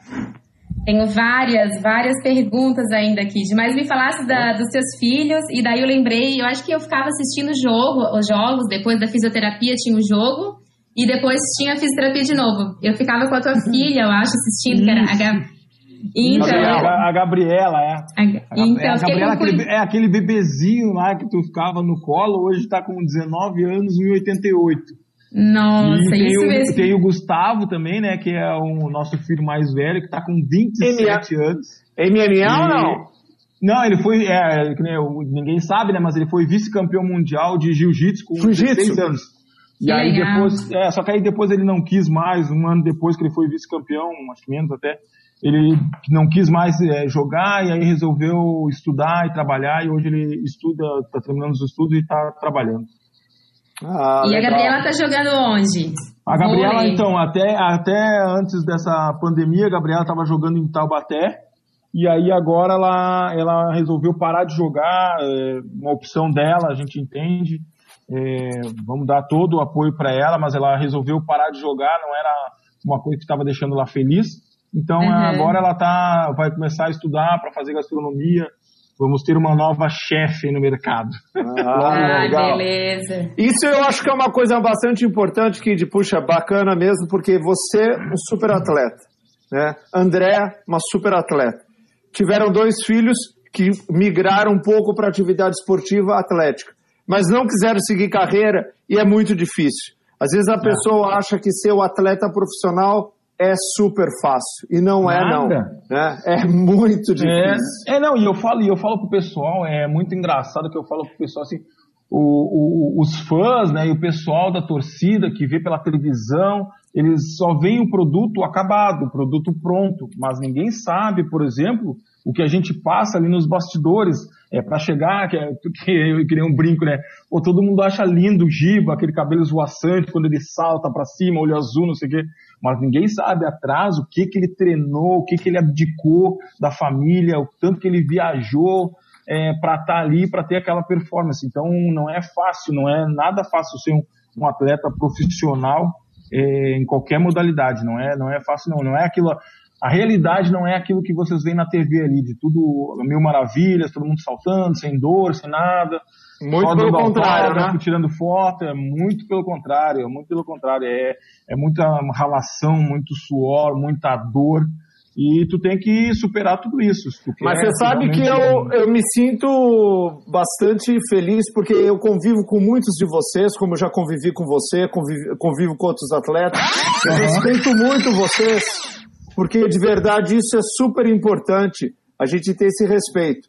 Tenho várias, várias perguntas ainda, Kid. Mas me falasse da, dos seus filhos, e daí eu lembrei, eu acho que eu ficava assistindo jogo, os jogos, depois da fisioterapia tinha o jogo, e depois tinha a fisioterapia de novo. Eu ficava com a tua filha, eu acho, assistindo, que era a Gab... Então, a, a Gabriela, é. A, então, é, a Gabriela é aquele, é aquele bebezinho lá que tu ficava no colo, hoje tá com 19 anos e 88. Nossa, e isso tem o, mesmo. Tem o Gustavo também, né, que é o nosso filho mais velho, que tá com 27 MMA. anos. MMA ou não? Não, ele foi, é, ninguém sabe, né, mas ele foi vice-campeão mundial de jiu-jitsu com Jiu-jitsu. 16 anos. E aí legal. depois, é, só que aí depois ele não quis mais, um ano depois que ele foi vice-campeão, acho que menos até, ele não quis mais é, jogar e aí resolveu estudar e trabalhar e hoje ele estuda, tá terminando os estudos e tá trabalhando. Ah, E a legal. Gabriela tá jogando onde? A Gabriela, Vôlei. então, até, até antes dessa pandemia, a Gabriela estava jogando em Taubaté. E aí agora ela, ela resolveu parar de jogar, é, uma opção dela, a gente entende. É, vamos dar todo o apoio para ela, mas ela resolveu parar de jogar, não era uma coisa que estava deixando ela feliz. Então Uhum. agora ela tá, vai começar a estudar para fazer gastronomia. Vamos ter uma nova chefe no mercado. Ah, legal. beleza. Isso eu acho que é uma coisa bastante importante, Kid. Puxa, bacana mesmo, porque você é um super atleta. Né? André, uma super atleta. Tiveram dois filhos que migraram um pouco para atividade esportiva atlética, mas não quiseram seguir carreira e é muito difícil. Às vezes a pessoa acha que ser o atleta profissional é super fácil e não é não. Nada. Né? É muito É, difícil. é, não, e eu falo, e eu falo pro pessoal, é muito engraçado que eu falo pro pessoal assim, o, o- os fãs, né, e o pessoal da torcida que vê pela televisão, eles só veem o produto acabado, o produto pronto, mas ninguém sabe, por exemplo, o que a gente passa ali nos bastidores, é para chegar, que, é, que eu queria um brinco, né? Pô, todo mundo acha lindo o Giba, aquele cabelo esvoaçante quando ele salta para cima, olho azul, não sei o quê, mas ninguém sabe atrás o que que ele treinou, o que que ele abdicou da família, o tanto que ele viajou é, para estar ali, para ter aquela performance. Então não é fácil, não é nada fácil ser um, um atleta profissional é, em qualquer modalidade, não é, não é fácil não, não é aquilo. A realidade não é aquilo que vocês veem na TV ali, de tudo mil maravilhas, todo mundo saltando, sem dor, sem nada. Muito pelo contrário, autógrafo, né? tirando foto, é muito pelo contrário, é muito pelo contrário, é, é muita ralação, muito suor, muita dor, e tu tem que superar tudo isso. Mas você sabe que eu, eu me sinto bastante feliz porque eu convivo com muitos de vocês, como eu já convivi com você, convivo, convivo com outros atletas. Eu respeito muito vocês, porque de verdade isso é super importante, a gente ter esse respeito.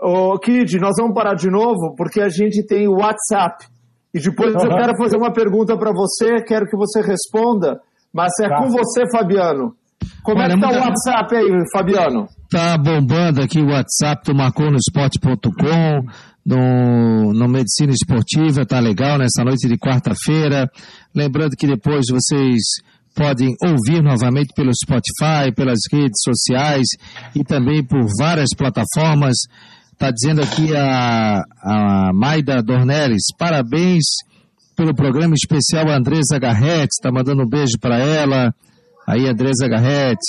Ô, Kid, nós vamos parar de novo porque a gente tem o WhatsApp. E depois eu quero fazer uma pergunta para você, quero que você responda, mas é tá. com você, Fabiano. Como Olha, é que tá o WhatsApp aí, Fabiano? Tá bombando aqui o WhatsApp do marconosport.com, no, no Medicina Esportiva, tá legal nessa noite de quarta-feira. Lembrando que depois vocês podem ouvir novamente pelo Spotify, pelas redes sociais e também por várias plataformas. Está dizendo aqui a, a Maida Dornelles, parabéns pelo programa especial Andresa Garrett, está mandando um beijo para ela. Aí, Andresa Garrett.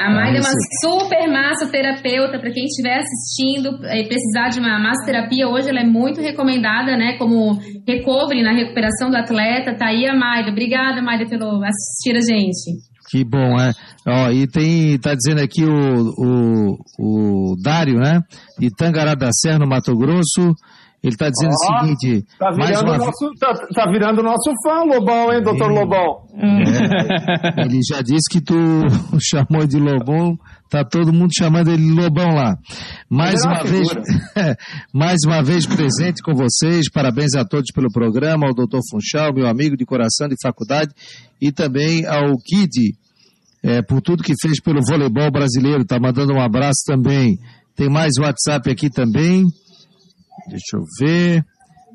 A Maida é uma super massoterapeuta, para quem estiver assistindo e precisar de uma massoterapia, hoje ela é muito recomendada, né, como recovery na recuperação do atleta. Tá aí a Maida. Obrigada, Maida, pelo assistir a gente. Que bom, é. Ó, e tem, tá dizendo aqui o, o, o Dário, né, de Tangará da Serra, no Mato Grosso, ele está dizendo oh, o seguinte. Tá virando, uma... nosso, tá, tá virando nosso fã, Lobão, hein, doutor Lobão? É, ele já disse que tu chamou de Lobão, tá todo mundo chamando ele de Lobão lá. Mais uma vez, mais uma vez presente com vocês, parabéns a todos pelo programa, ao doutor Funchal, meu amigo de coração de faculdade, e também ao Kid, é, por tudo que fez pelo voleibol brasileiro, tá mandando um abraço também. Tem mais WhatsApp aqui também. Deixa eu ver.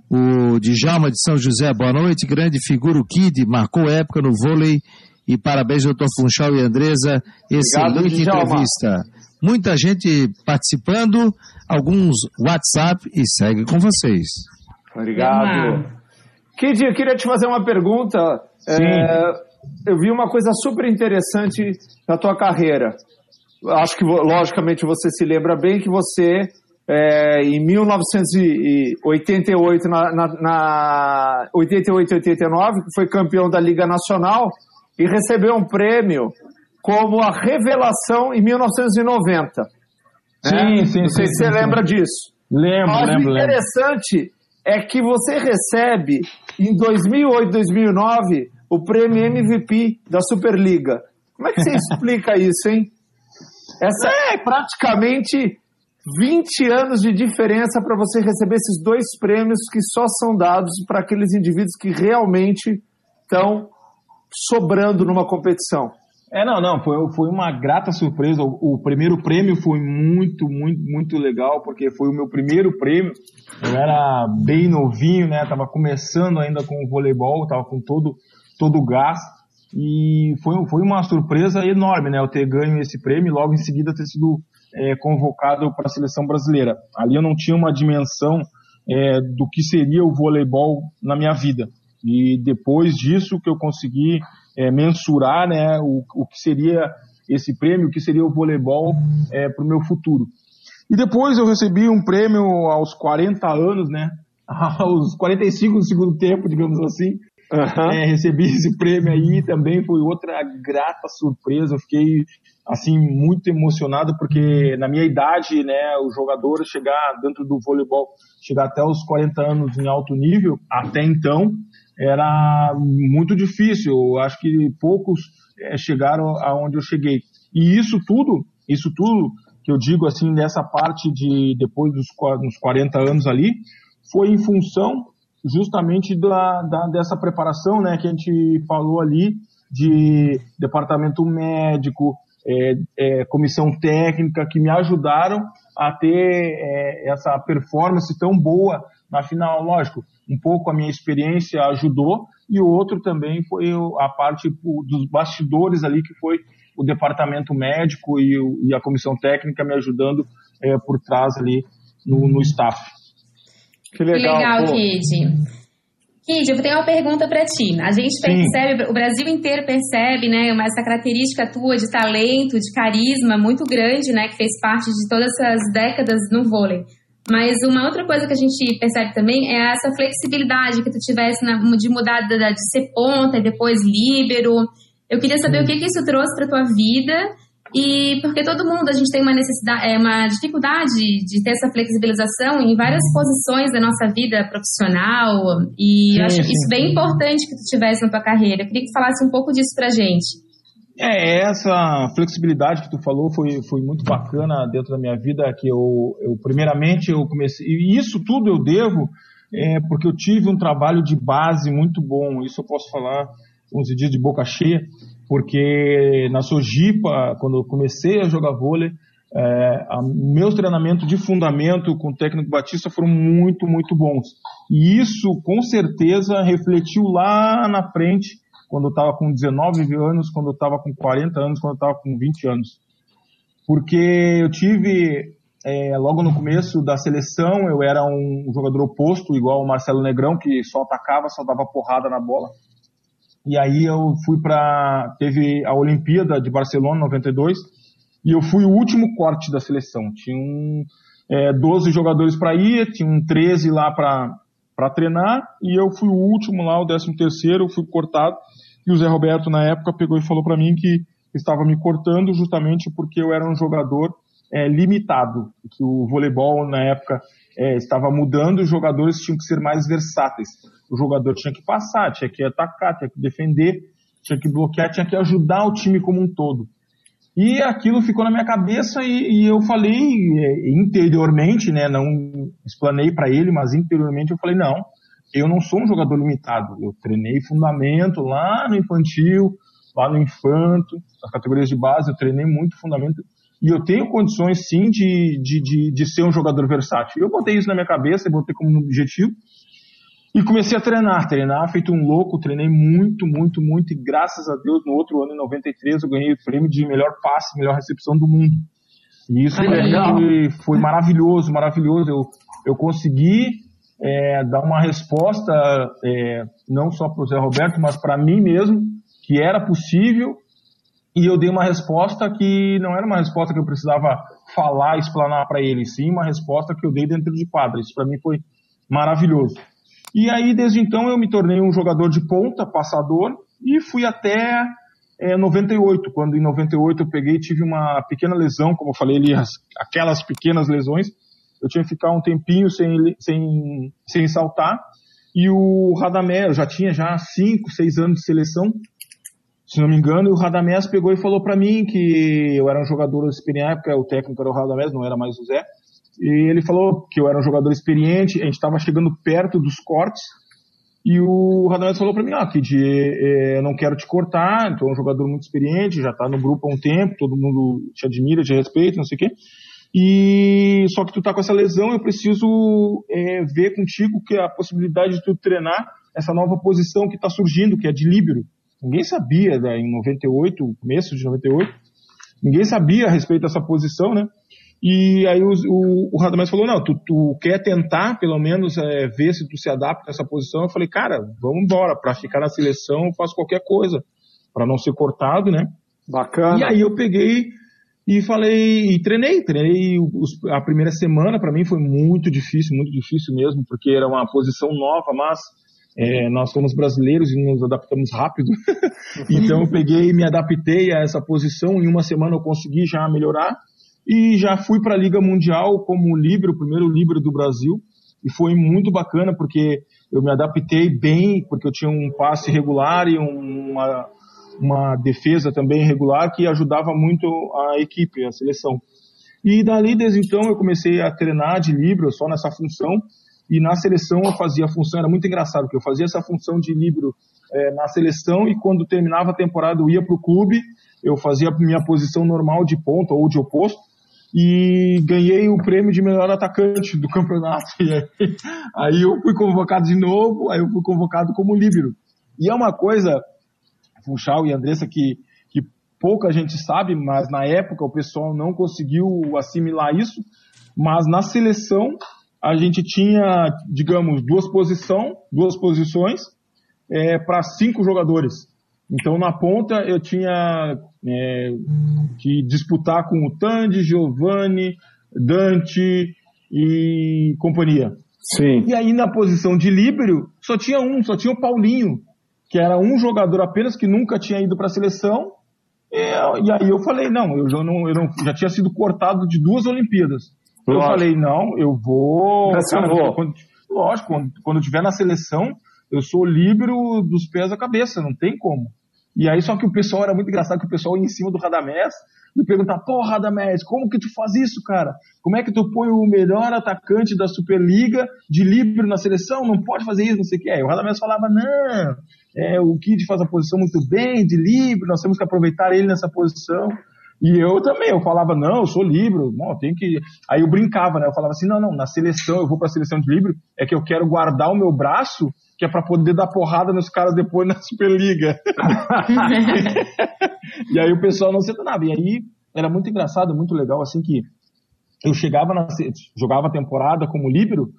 O Djalma de São José, boa noite. Grande figura, o Kid, marcou época no vôlei. E parabéns, doutor Funchal e Andresa. Excelente Obrigado, entrevista. Muita gente participando, alguns WhatsApp e segue com vocês. Obrigado. Kid, eu queria te fazer uma pergunta. É, eu vi uma coisa super interessante na tua carreira. Acho que, logicamente, você se lembra bem que você é, em 1988, na, na, na 88 89, que foi campeão da Liga Nacional e recebeu um prêmio como a revelação em 1990. Sim, né? sim, Não sei sim, se você sim, lembra sim. disso. Lembro, Mas lembro. o interessante lembro. é que você recebe em 2008, 2009 o prêmio MVP da Superliga. Como é que você explica isso, hein? Essa é praticamente 20 anos de diferença para você receber esses dois prêmios que só são dados para aqueles indivíduos que realmente estão sobrando numa competição. É, não, não, foi, foi uma grata surpresa. O, o, primeiro prêmio foi muito, muito, muito legal, porque foi o meu primeiro prêmio. Eu era bem novinho, né? Tava começando ainda com o voleibol, tava com todo, todo o gás. E foi, foi uma surpresa enorme, né? Eu ter ganho esse prêmio e logo em seguida ter sido é, convocado para a seleção brasileira. Ali eu não tinha uma dimensão é, do que seria o voleibol na minha vida. E depois disso que eu consegui é, mensurar né, o, o que seria esse prêmio, o que seria o voleibol é, para o meu futuro. E depois eu recebi um prêmio aos 40 anos, né? Aos 45 do segundo tempo, digamos assim. Uhum. É, recebi esse prêmio aí também foi outra grata surpresa. Eu fiquei assim muito emocionado porque na minha idade, né, o jogador chegar dentro do voleibol, chegar até os 40 anos em alto nível, até então era muito difícil. Eu acho que poucos é, chegaram aonde eu cheguei. E isso tudo, isso tudo que eu digo assim dessa parte de depois dos, dos 40 anos ali, foi em função justamente da, da, dessa preparação, né, que a gente falou ali de departamento médico, é, é, comissão técnica que me ajudaram a ter é, essa performance tão boa na final. Lógico, um pouco a minha experiência ajudou e o outro também foi a parte dos bastidores ali, que foi o departamento médico e, e a comissão técnica me ajudando é, por trás ali no, no staff. Que legal, que legal Kid. Kid, eu tenho uma pergunta para ti. A gente percebe, Sim. o Brasil inteiro percebe, né, essa característica tua de talento, de carisma muito grande, né, que fez parte de todas essas décadas no vôlei. Mas uma outra coisa que a gente percebe também é essa flexibilidade que tu tivesse na, de mudar de, de ser ponta e depois líbero. Eu queria saber Sim. o que, que isso trouxe para tua vida e porque todo mundo, a gente tem uma necessidade, é uma dificuldade de ter essa flexibilização em várias posições da nossa vida profissional. E sim, eu acho sim, isso bem importante que tu tivesse na tua carreira. Eu queria que tu falasse um pouco disso pra gente. É, essa flexibilidade que tu falou foi, foi muito bacana dentro da minha vida, que eu, eu primeiramente eu comecei, e isso tudo eu devo é, porque eu tive um trabalho de base muito bom, isso eu posso falar 11 dias de boca cheia, porque na Sojipa, quando eu comecei a jogar vôlei, é, meus treinamentos de fundamento com o técnico Batista foram muito, muito bons. E isso, com certeza, refletiu lá na frente, quando eu estava com 19 anos, quando eu estava com 40 anos, quando eu estava com 20 anos. Porque eu tive, é, logo no começo da seleção, eu era um jogador oposto, igual o Marcelo Negrão, que só atacava, só dava porrada na bola. E aí eu fui para. Teve a Olimpíada de Barcelona, 92, e eu fui o último corte da seleção. Tinha um, é, 12 jogadores para ir, tinha um 13 lá para treinar, e eu fui o último lá, o 13 terceiro, fui cortado. E o Zé Roberto, na época, pegou e falou para mim que estava me cortando justamente porque eu era um jogador é, limitado, que o voleibol, na época, é, estava mudando, os jogadores tinham que ser mais versáteis. O jogador tinha que passar, tinha que atacar, tinha que defender, tinha que bloquear, tinha que ajudar o time como um todo. E aquilo ficou na minha cabeça e, e eu falei é, interiormente, né, não explanei para ele, mas interiormente eu falei, não, eu não sou um jogador limitado. Eu treinei fundamento lá no infantil, lá no infanto, nas categorias de base, eu treinei muito fundamento e eu tenho condições sim de, de, de, de ser um jogador versátil. Eu botei isso na minha cabeça, botei como objetivo e comecei a treinar, treinar, feito um louco, treinei muito, muito, muito, e graças a Deus, no outro ano, em 93, eu ganhei o prêmio de melhor passe, melhor recepção do mundo. E isso foi, foi maravilhoso, maravilhoso. Eu, eu consegui é, dar uma resposta, é, não só para o Zé Roberto, mas para mim mesmo, que era possível, e eu dei uma resposta que não era uma resposta que eu precisava falar, explanar para ele, sim uma resposta que eu dei dentro de quadra. Isso para mim foi maravilhoso. E aí, desde então, eu me tornei um jogador de ponta, passador, e fui até é, 98, quando em 98 eu peguei tive uma pequena lesão, como eu falei ali, as, aquelas pequenas lesões. Eu tinha que ficar um tempinho sem, sem, sem saltar, e o Radamé, eu já tinha já 5, 6 anos de seleção, se não me engano, e o Radamés pegou e falou para mim que eu era um jogador experiente, porque o técnico era o Radamés, não era mais o Zé, e ele falou que eu era um jogador experiente, a gente estava chegando perto dos cortes, e o Radamés falou para mim, ah, Kid, é, não quero te cortar, tu é um jogador muito experiente, já está no grupo há um tempo, todo mundo te admira, te respeita, não sei o quê, e só que tu tá com essa lesão, eu preciso é, ver contigo que a possibilidade de tu treinar essa nova posição que está surgindo, que é de líbero. Ninguém sabia, né, em 98, começo de 98, ninguém sabia a respeito dessa posição, né? E aí o, o, o Radamés falou, não, tu, tu, quer tentar, pelo menos, é, ver se tu se adapta nessa posição? Eu falei, cara, vamos embora, para ficar na seleção eu faço qualquer coisa, para não ser cortado, né? Bacana. E aí eu peguei e falei, e treinei, treinei os, a primeira semana, para mim foi muito difícil, muito difícil mesmo, porque era uma posição nova, mas é, nós somos brasileiros e nos adaptamos rápido. então eu peguei e me adaptei a essa posição, em uma semana eu consegui já melhorar, e já fui para a Liga Mundial como líbero, o primeiro líbero do Brasil, e foi muito bacana porque eu me adaptei bem, porque eu tinha um passe regular e uma, uma defesa também regular que ajudava muito a equipe, a seleção. E dali, desde então, eu comecei a treinar de líbero só nessa função, e na seleção eu fazia a função, era muito engraçado, porque eu fazia essa função de líbero é, na seleção e quando terminava a temporada eu ia para o clube, eu fazia a minha posição normal de ponta ou de oposto, e ganhei o prêmio de melhor atacante do campeonato. Aí, aí, eu fui convocado de novo, aí eu fui convocado como líbero. E é uma coisa, Funchal e Andressa, que, que pouca gente sabe, mas na época o pessoal não conseguiu assimilar isso, mas na seleção a gente tinha, digamos, duas, posição, duas posições é, para cinco jogadores. Então na ponta eu tinha é, que disputar com o Tandy, Giovanni, Dante e companhia. Sim. E aí na posição de líbero só tinha um, só tinha o Paulinho, que era um jogador apenas que nunca tinha ido para a seleção. E, e, aí eu falei, não, eu já não, eu não, já tinha sido cortado de duas Olimpíadas. Lógico. Eu falei, não, eu vou. Cara, vou. Quando, lógico, quando, quando eu estiver na seleção, eu sou líbero dos pés à cabeça, não tem como. E aí, só que o pessoal era muito engraçado, que o pessoal ia em cima do Radamés me perguntar, pô, Radamés, como que tu faz isso, cara? Como é que tu põe o melhor atacante da Superliga de livre na seleção? Não pode fazer isso, não sei o que. Aí o Radamés falava, não, é, o Kid faz a posição muito bem, de livre, nós temos que aproveitar ele nessa posição. E eu também, eu falava, não, eu sou livre, não, tem que. Aí eu brincava, né? Eu falava assim, não, não, na seleção, eu vou pra seleção de livre, é que eu quero guardar o meu braço, que é para poder dar porrada nos caras depois na Superliga. e aí o pessoal não se nada. E aí era muito engraçado, muito legal, assim, que eu chegava na. jogava a temporada como líbero,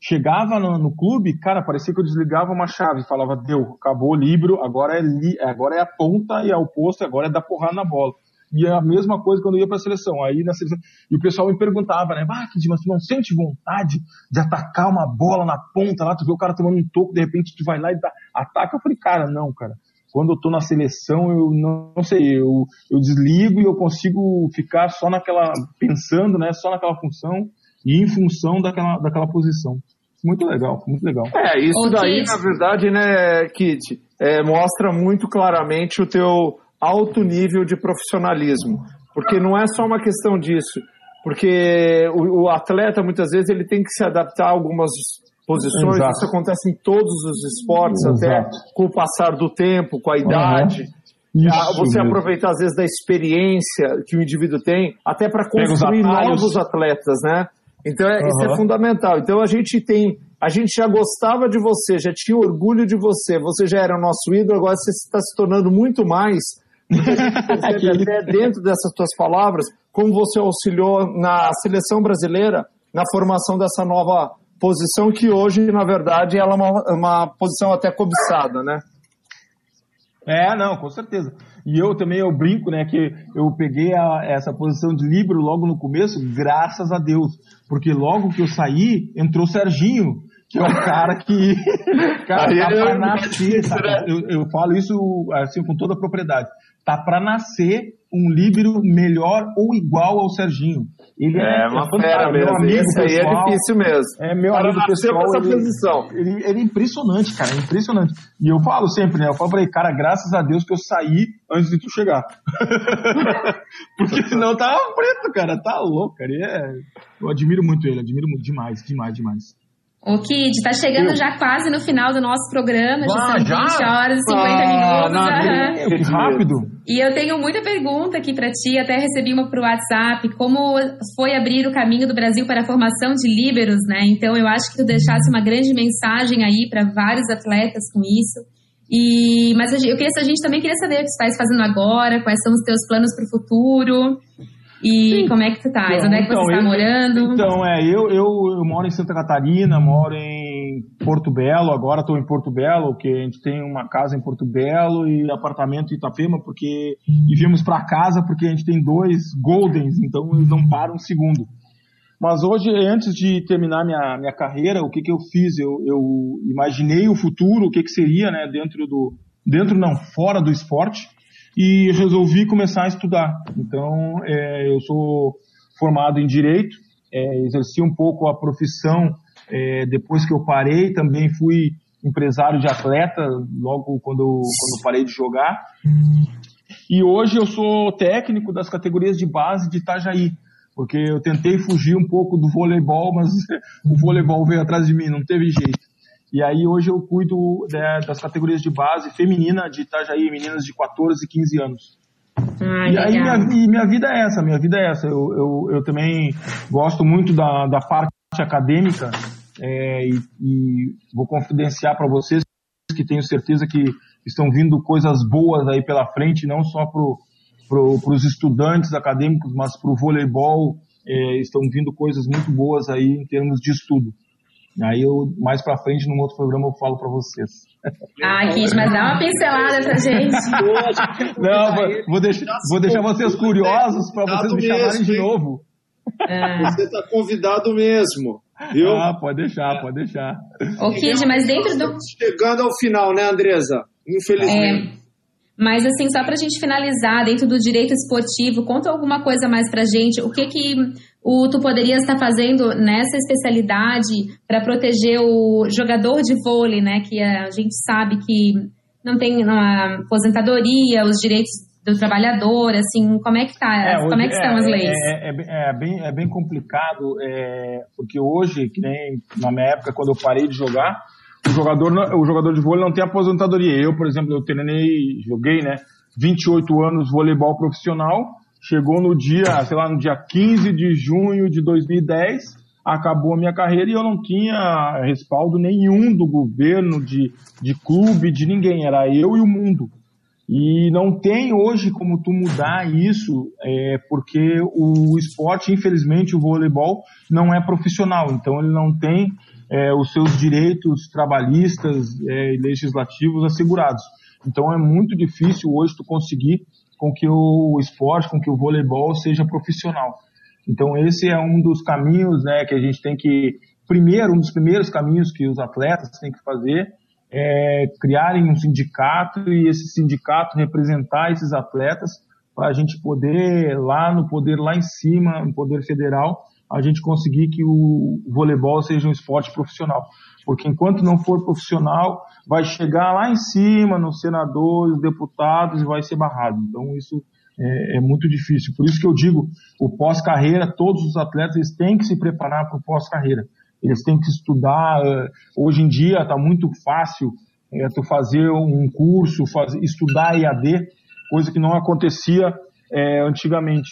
chegava no, no, clube, cara, parecia que eu desligava uma chave, falava, deu, acabou o livro, agora é, li, agora é a ponta e é o posto, agora é dar porrada na bola. E é a mesma coisa quando eu ia para a seleção. Aí na seleção, e o pessoal me perguntava, né? Ah, mas tu não sente vontade de atacar uma bola na ponta lá, tu vê o cara tomando um toco, de repente tu vai lá e dá, ataca. Eu falei, cara, não, cara. Quando eu tô na seleção, eu não, não sei, eu, eu desligo e eu consigo ficar só naquela, pensando, né? Só naquela função e em função daquela, daquela posição. Muito legal, muito legal. É, isso daí, na verdade, né, Kit, é, mostra muito claramente o teu alto nível de profissionalismo. Porque não é só uma questão disso. Porque o, o atleta, muitas vezes, ele tem que se adaptar a algumas posições. Exato. Isso acontece em todos os esportes, Exato. até com o passar do tempo, com a idade. Uhum. Isso você mesmo. aproveitar, às vezes, da experiência que o indivíduo tem, até para construir novos atletas, né? Então, é, uhum. isso é fundamental. Então, a gente tem. A gente já gostava de você, já tinha orgulho de você, você já era nosso ídolo, agora você está se tornando muito mais percebe até dentro dessas tuas palavras como você auxiliou na seleção brasileira na formação dessa nova posição que hoje, na verdade, ela é uma, uma posição até cobiçada, né? É, não, com certeza. E eu também eu brinco, né, que eu peguei a, essa posição de livro logo no começo, graças a Deus, porque logo que eu saí entrou o Serginho, que é um cara que cara, tá pra nascer, eu, eu falo isso assim com toda a propriedade tá para nascer um líbero melhor ou igual ao Serginho. Ele é, é uma fera mesmo. Amigo Esse aí é difícil mesmo. É meu para amigo pessoal. Essa ele, posição. Ele, ele, é impressionante, cara, é impressionante. E eu falo sempre, né? Eu falo pra ele, cara, graças a Deus que eu saí antes de tu chegar. Porque senão tava preto, cara. Tá louco, cara. É... Eu admiro muito ele, admiro muito, demais, demais, demais. O Kid, está chegando eu... já quase no final do nosso programa, já ah, são já? 20 horas e 50 ah, minutos. Não, rápido. E eu tenho muita pergunta aqui para ti, até recebi uma pro WhatsApp, como foi abrir o caminho do Brasil para a formação de líberos, né? Então eu acho que tu deixasse uma grande mensagem aí para vários atletas com isso. E, mas eu queria, a gente também queria saber o que tu estás fazendo agora, quais são os teus planos para o futuro. E Sim. como é que tu tá? Então, Onde é que então, você está morando? Então, é, eu, eu, eu moro em Santa Catarina, moro em Porto Belo, agora estou em Porto Belo, que a gente tem uma casa em Porto Belo e apartamento em Itapema, porque e viemos para casa porque a gente tem dois Goldens, então eles não param um segundo. Mas hoje, antes de terminar minha, minha carreira, o que, que eu fiz? Eu, eu imaginei o futuro, o que, que seria, né, dentro do, dentro não, fora do esporte, e resolvi começar a estudar. Então, é, eu sou formado em Direito, é, exerci um pouco a profissão é, depois que eu parei, também fui empresário de atleta logo quando, quando parei de jogar. E hoje eu sou técnico das categorias de base de Itajaí, porque eu tentei fugir um pouco do voleibol, mas o voleibol veio atrás de mim, não teve jeito. E aí hoje eu cuido né, das categorias de base feminina de Itajaí, meninas de 14 e 15 anos. Ah, e aí minha, e minha vida é essa, minha vida é essa. Eu, eu, eu também gosto muito da, da parte acadêmica é, e, e vou confidenciar para vocês que tenho certeza que estão vindo coisas boas aí pela frente, não só para pro, os estudantes acadêmicos, mas para o voleibol é, estão vindo coisas muito boas aí em termos de estudo. Aí eu, mais pra frente, num outro programa, eu falo pra vocês. Ah, Kid, mas dá uma pincelada pra gente. Não, vou, vou, deixar, vou deixar vocês curiosos pra vocês me chamarem de novo. É. Você tá convidado mesmo. Viu? Ah, pode deixar, pode deixar. Ô, Kid, mas dentro do. Chegando ao final, né, Andresa? Infelizmente. É. Mas assim, só para a gente finalizar, dentro do direito esportivo, conta alguma coisa mais para gente. O que que o tu poderias estar fazendo nessa especialidade para proteger o jogador de vôlei, né? Que a gente sabe que não tem uma aposentadoria, os direitos do trabalhador, assim, como é que tá, é, como é que estão é, as leis? É, é, é, bem, é bem complicado, porque hoje, que nem na minha época, quando eu parei de jogar, o jogador, o jogador de vôlei não tem aposentadoria. Eu, por exemplo, eu treinei, joguei, né, 28 anos voleibol profissional, chegou no dia, sei lá, no dia 15 de junho de 2010, acabou a minha carreira e eu não tinha respaldo nenhum do governo, de, de clube, de ninguém, era eu e o mundo. E não tem hoje como tu mudar isso, é, porque o esporte, infelizmente, o voleibol não é profissional, então ele não tem é, os seus direitos trabalhistas é, e legislativos assegurados. Então é muito difícil hoje tu conseguir com que o esporte, com que o voleibol seja profissional. Então esse é um dos caminhos né, que a gente tem que, primeiro, um dos primeiros caminhos que os atletas têm que fazer é criarem um sindicato e esse sindicato representar esses atletas para a gente poder lá no poder lá em cima, no poder federal, a gente conseguir que o voleibol seja um esporte profissional. Porque enquanto não for profissional, vai chegar lá em cima, nos senadores, deputados, e vai ser barrado. Então isso é, é muito difícil. Por isso que eu digo, o pós-carreira, todos os atletas têm que se preparar para o pós-carreira. Eles têm que estudar. Eh, hoje em dia está muito fácil é, tu fazer um curso, fazer, estudar EAD, coisa que não acontecia é, antigamente.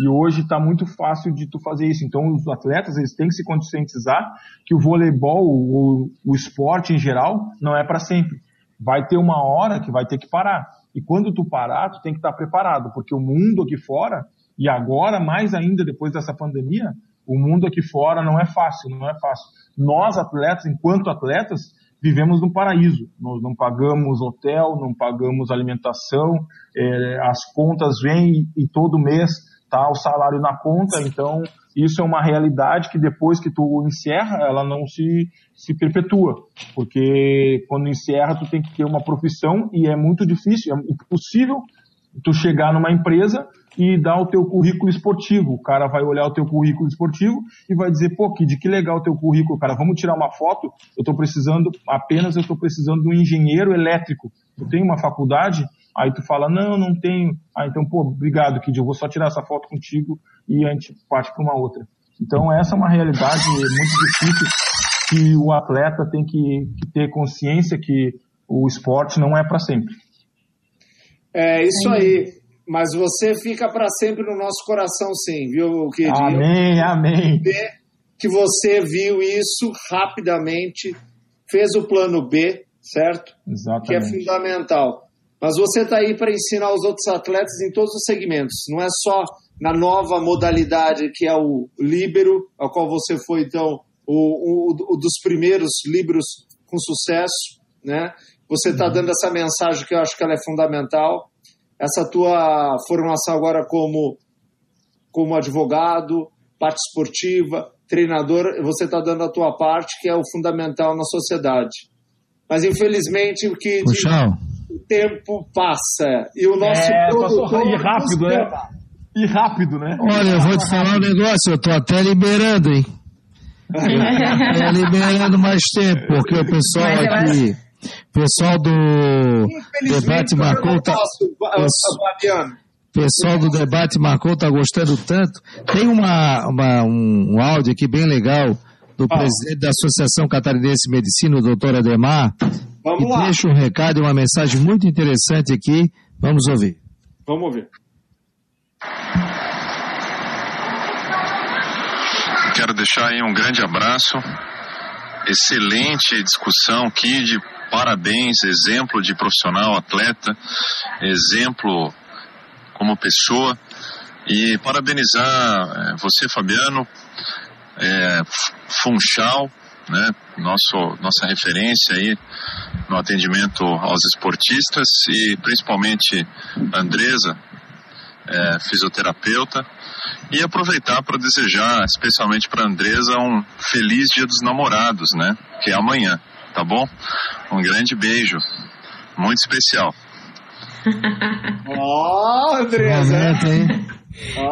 E hoje está muito fácil de tu fazer isso. Então os atletas eles têm que se conscientizar que o voleibol, o, o esporte em geral, não é para sempre. Vai ter uma hora que vai ter que parar. E quando tu parar, tu tem que estar tá preparado, porque o mundo aqui fora, e agora mais ainda depois dessa pandemia, o mundo aqui fora não é fácil, não é fácil. Nós atletas, enquanto atletas, vivemos num paraíso. Nós não pagamos hotel, não pagamos alimentação, é, as contas vêm e, e todo mês tá o salário na conta, então isso é uma realidade que depois que tu encerra, ela não se, se perpetua, porque quando encerra tu tem que ter uma profissão e é muito difícil, é impossível tu chegar numa empresa e dar o teu currículo esportivo. O cara vai olhar o teu currículo esportivo e vai dizer, pô, que de que legal o teu currículo, cara, vamos tirar uma foto, eu estou precisando, apenas eu estou precisando de um engenheiro elétrico. Eu tenho uma faculdade, Aí tu fala, não, não tenho. Ah, então, pô, obrigado, Kid, eu vou só tirar essa foto contigo e a gente parte para uma outra. Então, essa é uma realidade muito difícil que o atleta tem que, que ter consciência que o esporte não é para sempre. É isso aí. Mas você fica para sempre no nosso coração, sim, viu, Kid? Amém, amém. Que você viu isso rapidamente, fez o plano B, certo? Exatamente. Que é fundamental. Mas você está aí para ensinar os outros atletas em todos os segmentos, não é só na nova modalidade que é o líbero, ao qual você foi então o, o, o dos primeiros livros com sucesso, né? Você está dando essa mensagem que eu acho que ela é fundamental. Essa tua formação agora como como advogado, parte esportiva, treinador, você está dando a tua parte que é o fundamental na sociedade. Mas infelizmente o que Puxão o tempo passa e o nosso é, produtor... E rápido, né? E rápido, né? Olha, eu vou te falar um negócio, eu tô até liberando, hein? tô liberando mais tempo, porque o pessoal aqui... Pessoal do debate marcou tá, pessoal do debate marcou tá gostando tanto. Tem uma, uma um, um, áudio aqui bem legal do ah. presidente da Associação Catarinense de Medicina, o doutor Ademar, Vamos e lá. deixa um recado e uma mensagem muito interessante aqui. Vamos ouvir. Vamos ouvir. Quero deixar aí um grande abraço. Excelente discussão, Kid. Parabéns, exemplo de profissional, atleta, exemplo como pessoa. E parabenizar eh, você, Fabiano, é, Funchal, né, nosso, nossa referência aí no atendimento aos esportistas e principalmente Andresa, é, fisioterapeuta, e aproveitar para desejar, especialmente para a Andresa, um feliz Dia dos Namorados, né, que é amanhã, tá bom? Um grande beijo, muito especial. Ó, oh, Andresa!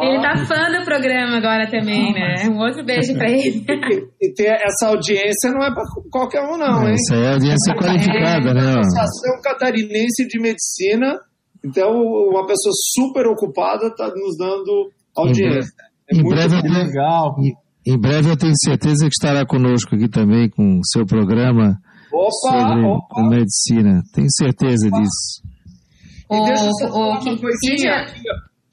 Ele tá fã do programa agora também, né? Um outro beijo pra ele. E, e ter essa audiência não é pra qualquer um, não, hein? Isso aí é audiência qualificada, né? ó. Associação Catarinense de Medicina. Então, uma pessoa super ocupada está nos dando audiência. É Em muito breve, eu Que tenho, legal. em- em breve eu tenho certeza que estará conosco aqui também com o seu programa Opa, sobre opa. medicina. Tenho certeza disso. E deixa eu só O- falar uma que- coisinha que- aqui.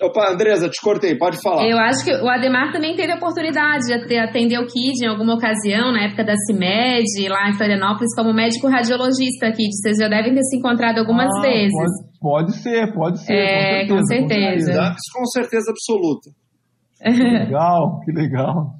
Opa, Andresa, te cortei, pode falar. Eu acho que o Ademar também teve a oportunidade de ate- atender o KID em alguma ocasião, na época da CIMED, lá em Florianópolis, como médico radiologista, KID. Vocês já devem ter se encontrado algumas Ah, vezes. Pode, pode ser, pode ser. É, com certeza. Dames, com certeza absoluta. Que legal, que legal.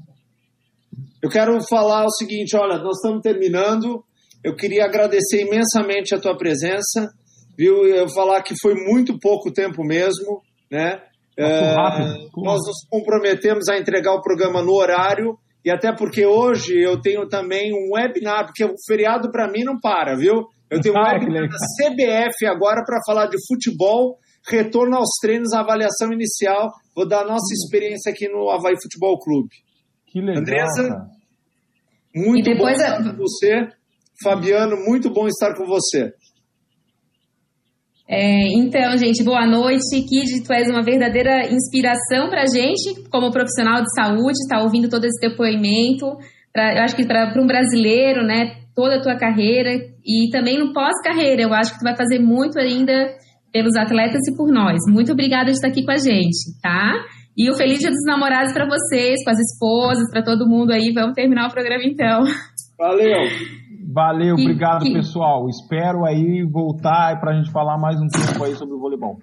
Eu quero falar o seguinte, olha, nós estamos terminando. Eu queria agradecer imensamente a tua presença, viu? Eu falar que foi muito pouco tempo mesmo, né? Rápido. Pô. nós nos comprometemos a entregar o programa no horário e até porque hoje eu tenho também um webinar, porque o feriado para mim não para, viu? Eu tenho um Ah, que webinar da CBF agora para falar de futebol, retorno aos treinos, avaliação inicial. Vou dar a nossa experiência aqui no Havaí Futebol Clube. Que legal. Andressa? cara. Muito E depois bom a- estar com você. Fabiano, muito bom estar com você. É, então, gente, boa noite. Kid, tu és uma verdadeira inspiração pra gente, como profissional de saúde, estar ouvindo todo esse depoimento. Pra, eu acho que para um brasileiro, né, toda a tua carreira e também no pós-carreira, eu acho que tu vai fazer muito ainda pelos atletas e por nós. Muito obrigada de estar aqui com a gente, tá? E o Feliz Dia dos Namorados para vocês, com as esposas, para todo mundo aí. Vamos terminar o programa então. Valeu. Valeu, Que- obrigado, que- pessoal. Espero aí voltar para a gente falar mais um tempo aí sobre o voleibol.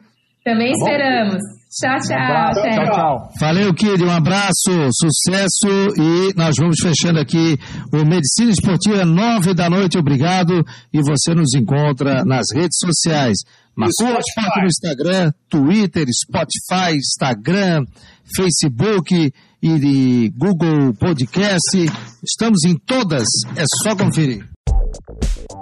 Também Tá esperamos. Tchau, tchau. Um abraço, até. tchau, tchau. Valeu, Kid, um abraço, sucesso e nós vamos fechando aqui o Medicina Esportiva, nove da noite, obrigado. E você nos encontra nas redes sociais. Marcou. Esporte no Instagram, Twitter, Spotify, Instagram, Facebook e de Google Podcast. Estamos em todas, é só conferir. Thank you.